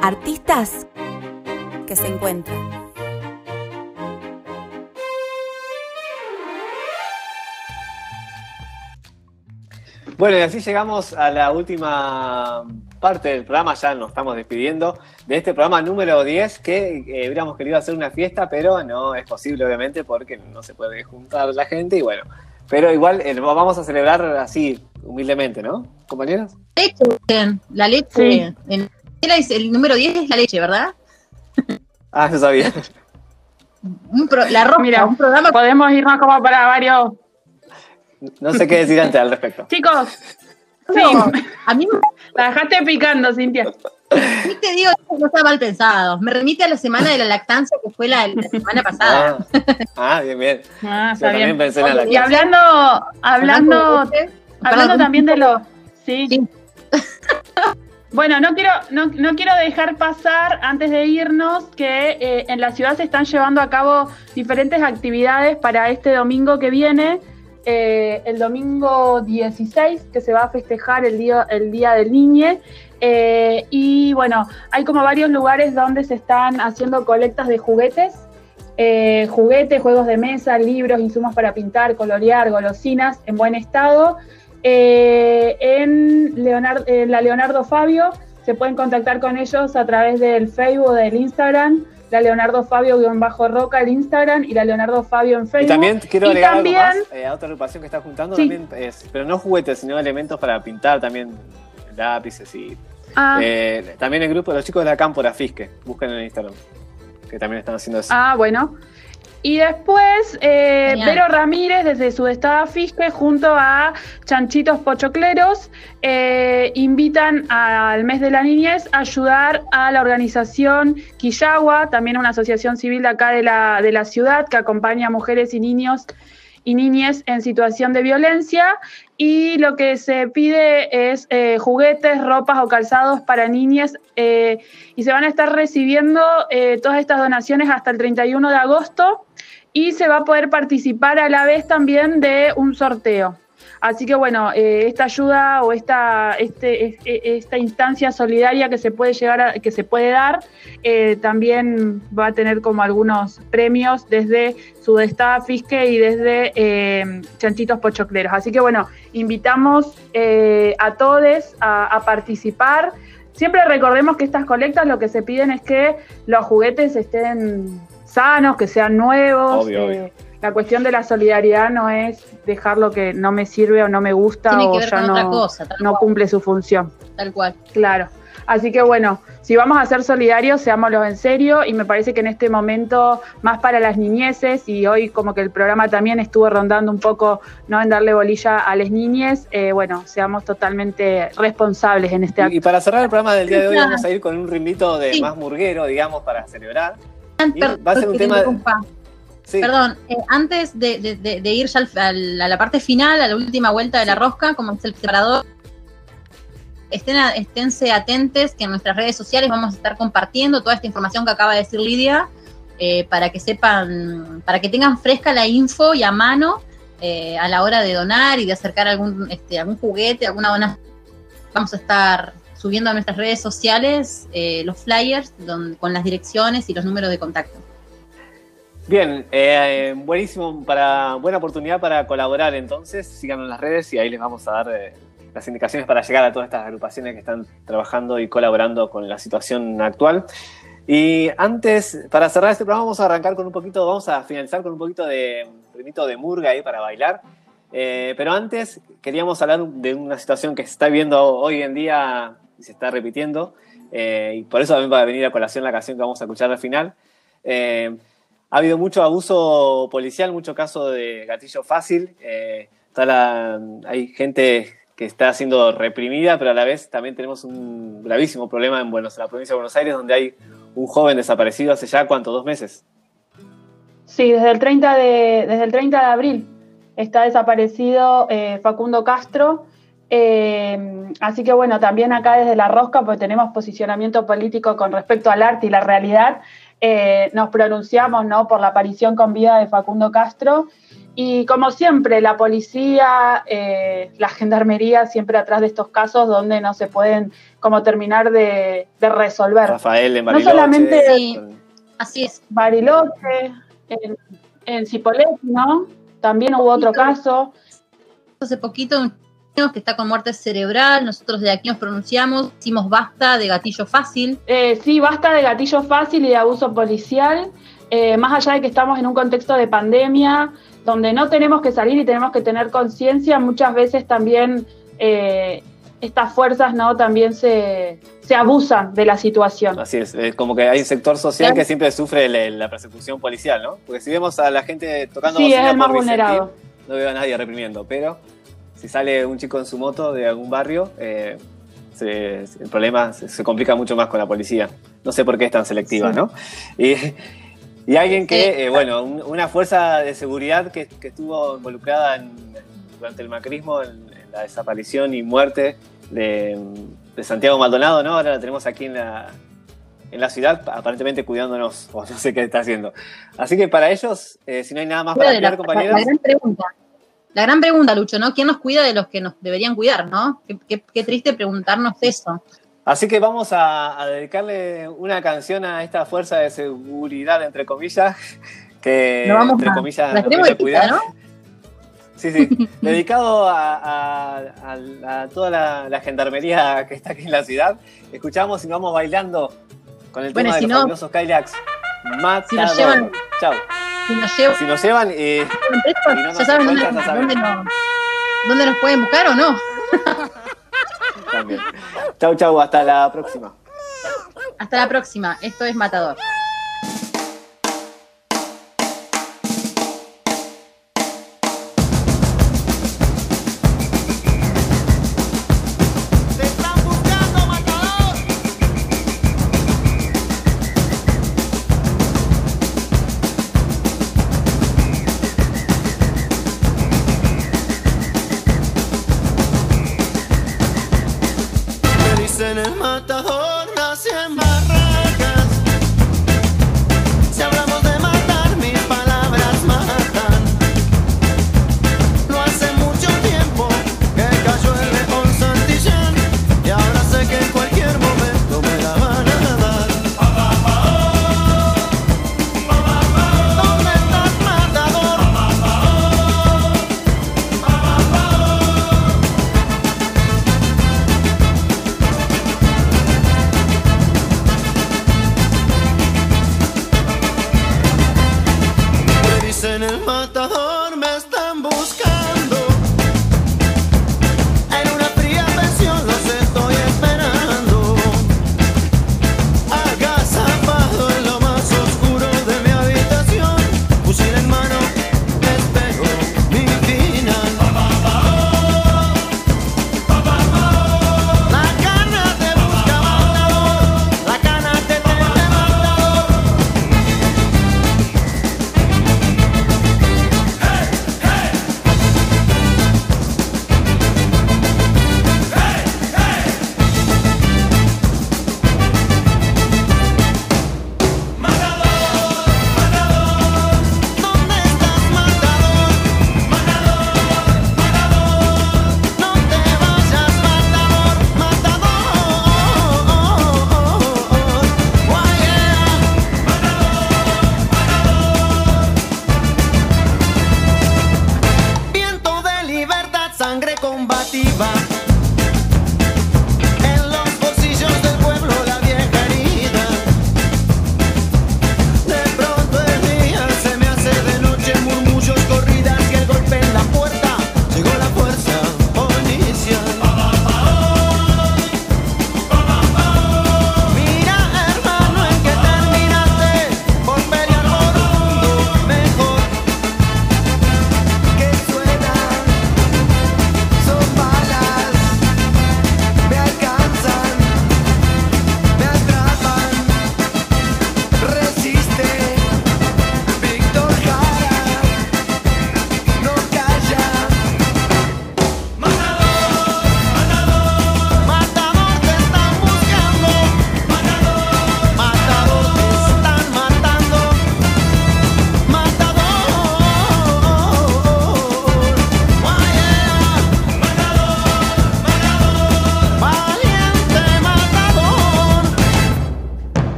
Artistas que se encuentran. Bueno, y así llegamos a la última parte del programa, ya nos estamos despidiendo de este programa número 10, que eh, hubiéramos querido hacer una fiesta, pero no es posible, obviamente, porque no se puede juntar la gente y bueno, pero igual eh, vamos a celebrar así, humildemente, ¿no, compañeros? Leche, la leche. El número 10 es la leche, ¿verdad? Ah, no sabía. Un pro- la ropa, Mira, un programa. podemos irnos como para varios. No sé qué decir antes al respecto. Chicos, sí. A mí La dejaste picando, Cintia. Sí te digo, no está mal pensado. Me remite a la semana de la lactancia que fue la, la semana pasada. Ah, ah, bien, bien. Ah, Yo está también bien. pensé en la Y hablando, hablando, hablando también de lo. Sí. Bueno, no quiero, no, no quiero dejar pasar antes de irnos que eh, en la ciudad se están llevando a cabo diferentes actividades para este domingo que viene, eh, el domingo 16, que se va a festejar el día, el día del Niñe. Eh, y bueno, hay como varios lugares donde se están haciendo colectas de juguetes eh, juguetes, juegos de mesa, libros, insumos para pintar, colorear, golosinas en buen estado. Eh, en, Leonardo, en la Leonardo Fabio se pueden contactar con ellos a través del Facebook, del Instagram, la Leonardo Fabio-Roca el Instagram y la Leonardo Fabio en Facebook. Y también quiero agregar también- algo más, eh, a otra agrupación que está juntando, Sí. también es, pero no juguetes, sino elementos para pintar también, lápices y... Ah. eh, también el grupo de los chicos de la Cámpora Fisque, busquen en Instagram, que también están haciendo eso. Ah, bueno. Y después, eh. Vero Ramírez, desde su estado Fisque, junto a Chanchitos Pochocleros, eh, invitan al mes de la niñez a ayudar a la organización Quillagua, también una asociación civil de acá de la, de la ciudad que acompaña a mujeres y niños y niñez en situación de violencia. Y lo que se pide es eh, juguetes, ropas o calzados para niñas. eh, y se van a estar recibiendo eh, todas estas donaciones hasta el 31 de agosto. Y se va a poder participar a la vez también de un sorteo. Así que bueno, eh, esta ayuda o esta, este, es- e- esta instancia solidaria que se puede llegar a, que se puede dar, eh, también va a tener como algunos premios desde Sudestada Fisque y desde eh, Chanchitos Pochocleros. Así que bueno, invitamos eh, a todos a, a participar. Siempre recordemos que estas colectas lo que se piden es que los juguetes estén sanos, que sean nuevos. Obvio, eh, obvio. La cuestión de la solidaridad no es dejar lo que no me sirve o no me gusta Tiene que o ver ya con no, otra cosa, tal no cual. cumple su función. Tal cual. Claro. Así que bueno, si vamos a ser solidarios, seámoslo en serio y me parece que en este momento, más para las niñeces, y hoy como que el programa también estuvo rondando un poco, no en darle bolilla a las niñes, eh, bueno, seamos totalmente responsables en este acto. Y para cerrar el programa del día de hoy vamos a ir con un ritmito de Sí. más murguero, digamos, para celebrar. Y Perdón, va a ser un tema... Sí. Perdón, eh, antes de, de- de- de ir ya al- al- a la parte final, a la última vuelta de la rosca, como es el separador, estén a- esténse atentes que en nuestras redes sociales vamos a estar compartiendo toda esta información que acaba de decir Lidia, eh, para que sepan, para que tengan fresca la info y a mano eh, a la hora de donar y de acercar algún, este, algún juguete, alguna donación. Vamos a estar subiendo a nuestras redes sociales eh, los flyers don- con las direcciones y los números de contacto. Bien, eh, buenísimo, para, buena oportunidad para colaborar entonces. Síganos en las redes y ahí les vamos a dar eh, las indicaciones para llegar a todas estas agrupaciones que están trabajando y colaborando con la situación actual. Y antes, para cerrar este programa, vamos a arrancar con un poquito, vamos a finalizar con un poquito de de murga ahí para bailar. Eh, pero antes queríamos hablar de una situación que se está viendo hoy en día y se está repitiendo. y por eso también va a venir a colación la canción que vamos a escuchar al final. Ha habido mucho abuso policial, mucho caso de gatillo fácil. eh, la- hay gente que está siendo reprimida, pero a la vez también tenemos un gravísimo problema en, Buenos, en la provincia de Buenos Aires, donde hay un joven desaparecido hace ya, ¿cuánto? ¿Dos meses? Sí, desde el 30 de, desde el 30 de abril está desaparecido eh, Facundo Castro. eh, así que bueno, también acá desde La Rosca, pues tenemos posicionamiento político con respecto al arte y la realidad, eh, nos pronunciamos ¿no? por la aparición con vida de Facundo Castro Y como siempre, la policía, eh, la gendarmería, siempre atrás de estos casos donde no se pueden como terminar de, de resolver. Rafael de No Bariloche. solamente con- Así es. Bariloche, en, en Cipolletti, ¿no? También hubo otro caso. Hace poquito un que está con muerte cerebral, nosotros de aquí nos pronunciamos, hicimos basta de gatillo fácil. Eh, sí, basta de gatillo fácil y de abuso policial. Eh, más allá de que estamos en un contexto de pandemia, donde no tenemos que salir y tenemos que tener conciencia, muchas veces también eh, estas fuerzas no también se, se abusan de la situación. Así es, es como que hay un sector social que siempre sufre la, la persecución policial, ¿no? Porque si vemos a la gente tocando Sí, es el más por Vicentín, vulnerado. no veo a nadie reprimiendo, pero si sale un chico en su moto de algún barrio, eh, se- el problema se, se complica mucho más con la policía. No sé por qué es tan selectiva, Sí. ¿no? Y, y alguien que, eh, bueno, un- una fuerza de seguridad que, que estuvo involucrada en- durante el macrismo en, en la desaparición y muerte de, de Santiago Maldonado, ¿no? Ahora la tenemos aquí en la, en la ciudad, aparentemente cuidándonos, o no sé qué está haciendo. Así que para ellos, eh, si no hay nada más para cuidar, compañeros, la gran pregunta. La gran pregunta, Lucho, ¿no? ¿Quién nos cuida de los que nos deberían cuidar, no? Qué, qué- qué triste preguntarnos eso. Así que vamos a, a dedicarle una canción a esta fuerza de seguridad, entre comillas, que Nos vamos entre comillas la nos cuidar. Sí, sí. Dedicado a, a- a- a toda la, la gendarmería que está aquí en la ciudad. Escuchamos y nos vamos bailando con el Bueno, tema de los no- fabulosos Kylax. Matador. Si Chau. Si nos llevan Si nos llevan eh, y no nos ya saben dónde, encuentran, ya saben. dónde nos, dónde nos pueden buscar o no. También. Chau, chau. Hasta la próxima. Hasta la próxima. Esto es Matador.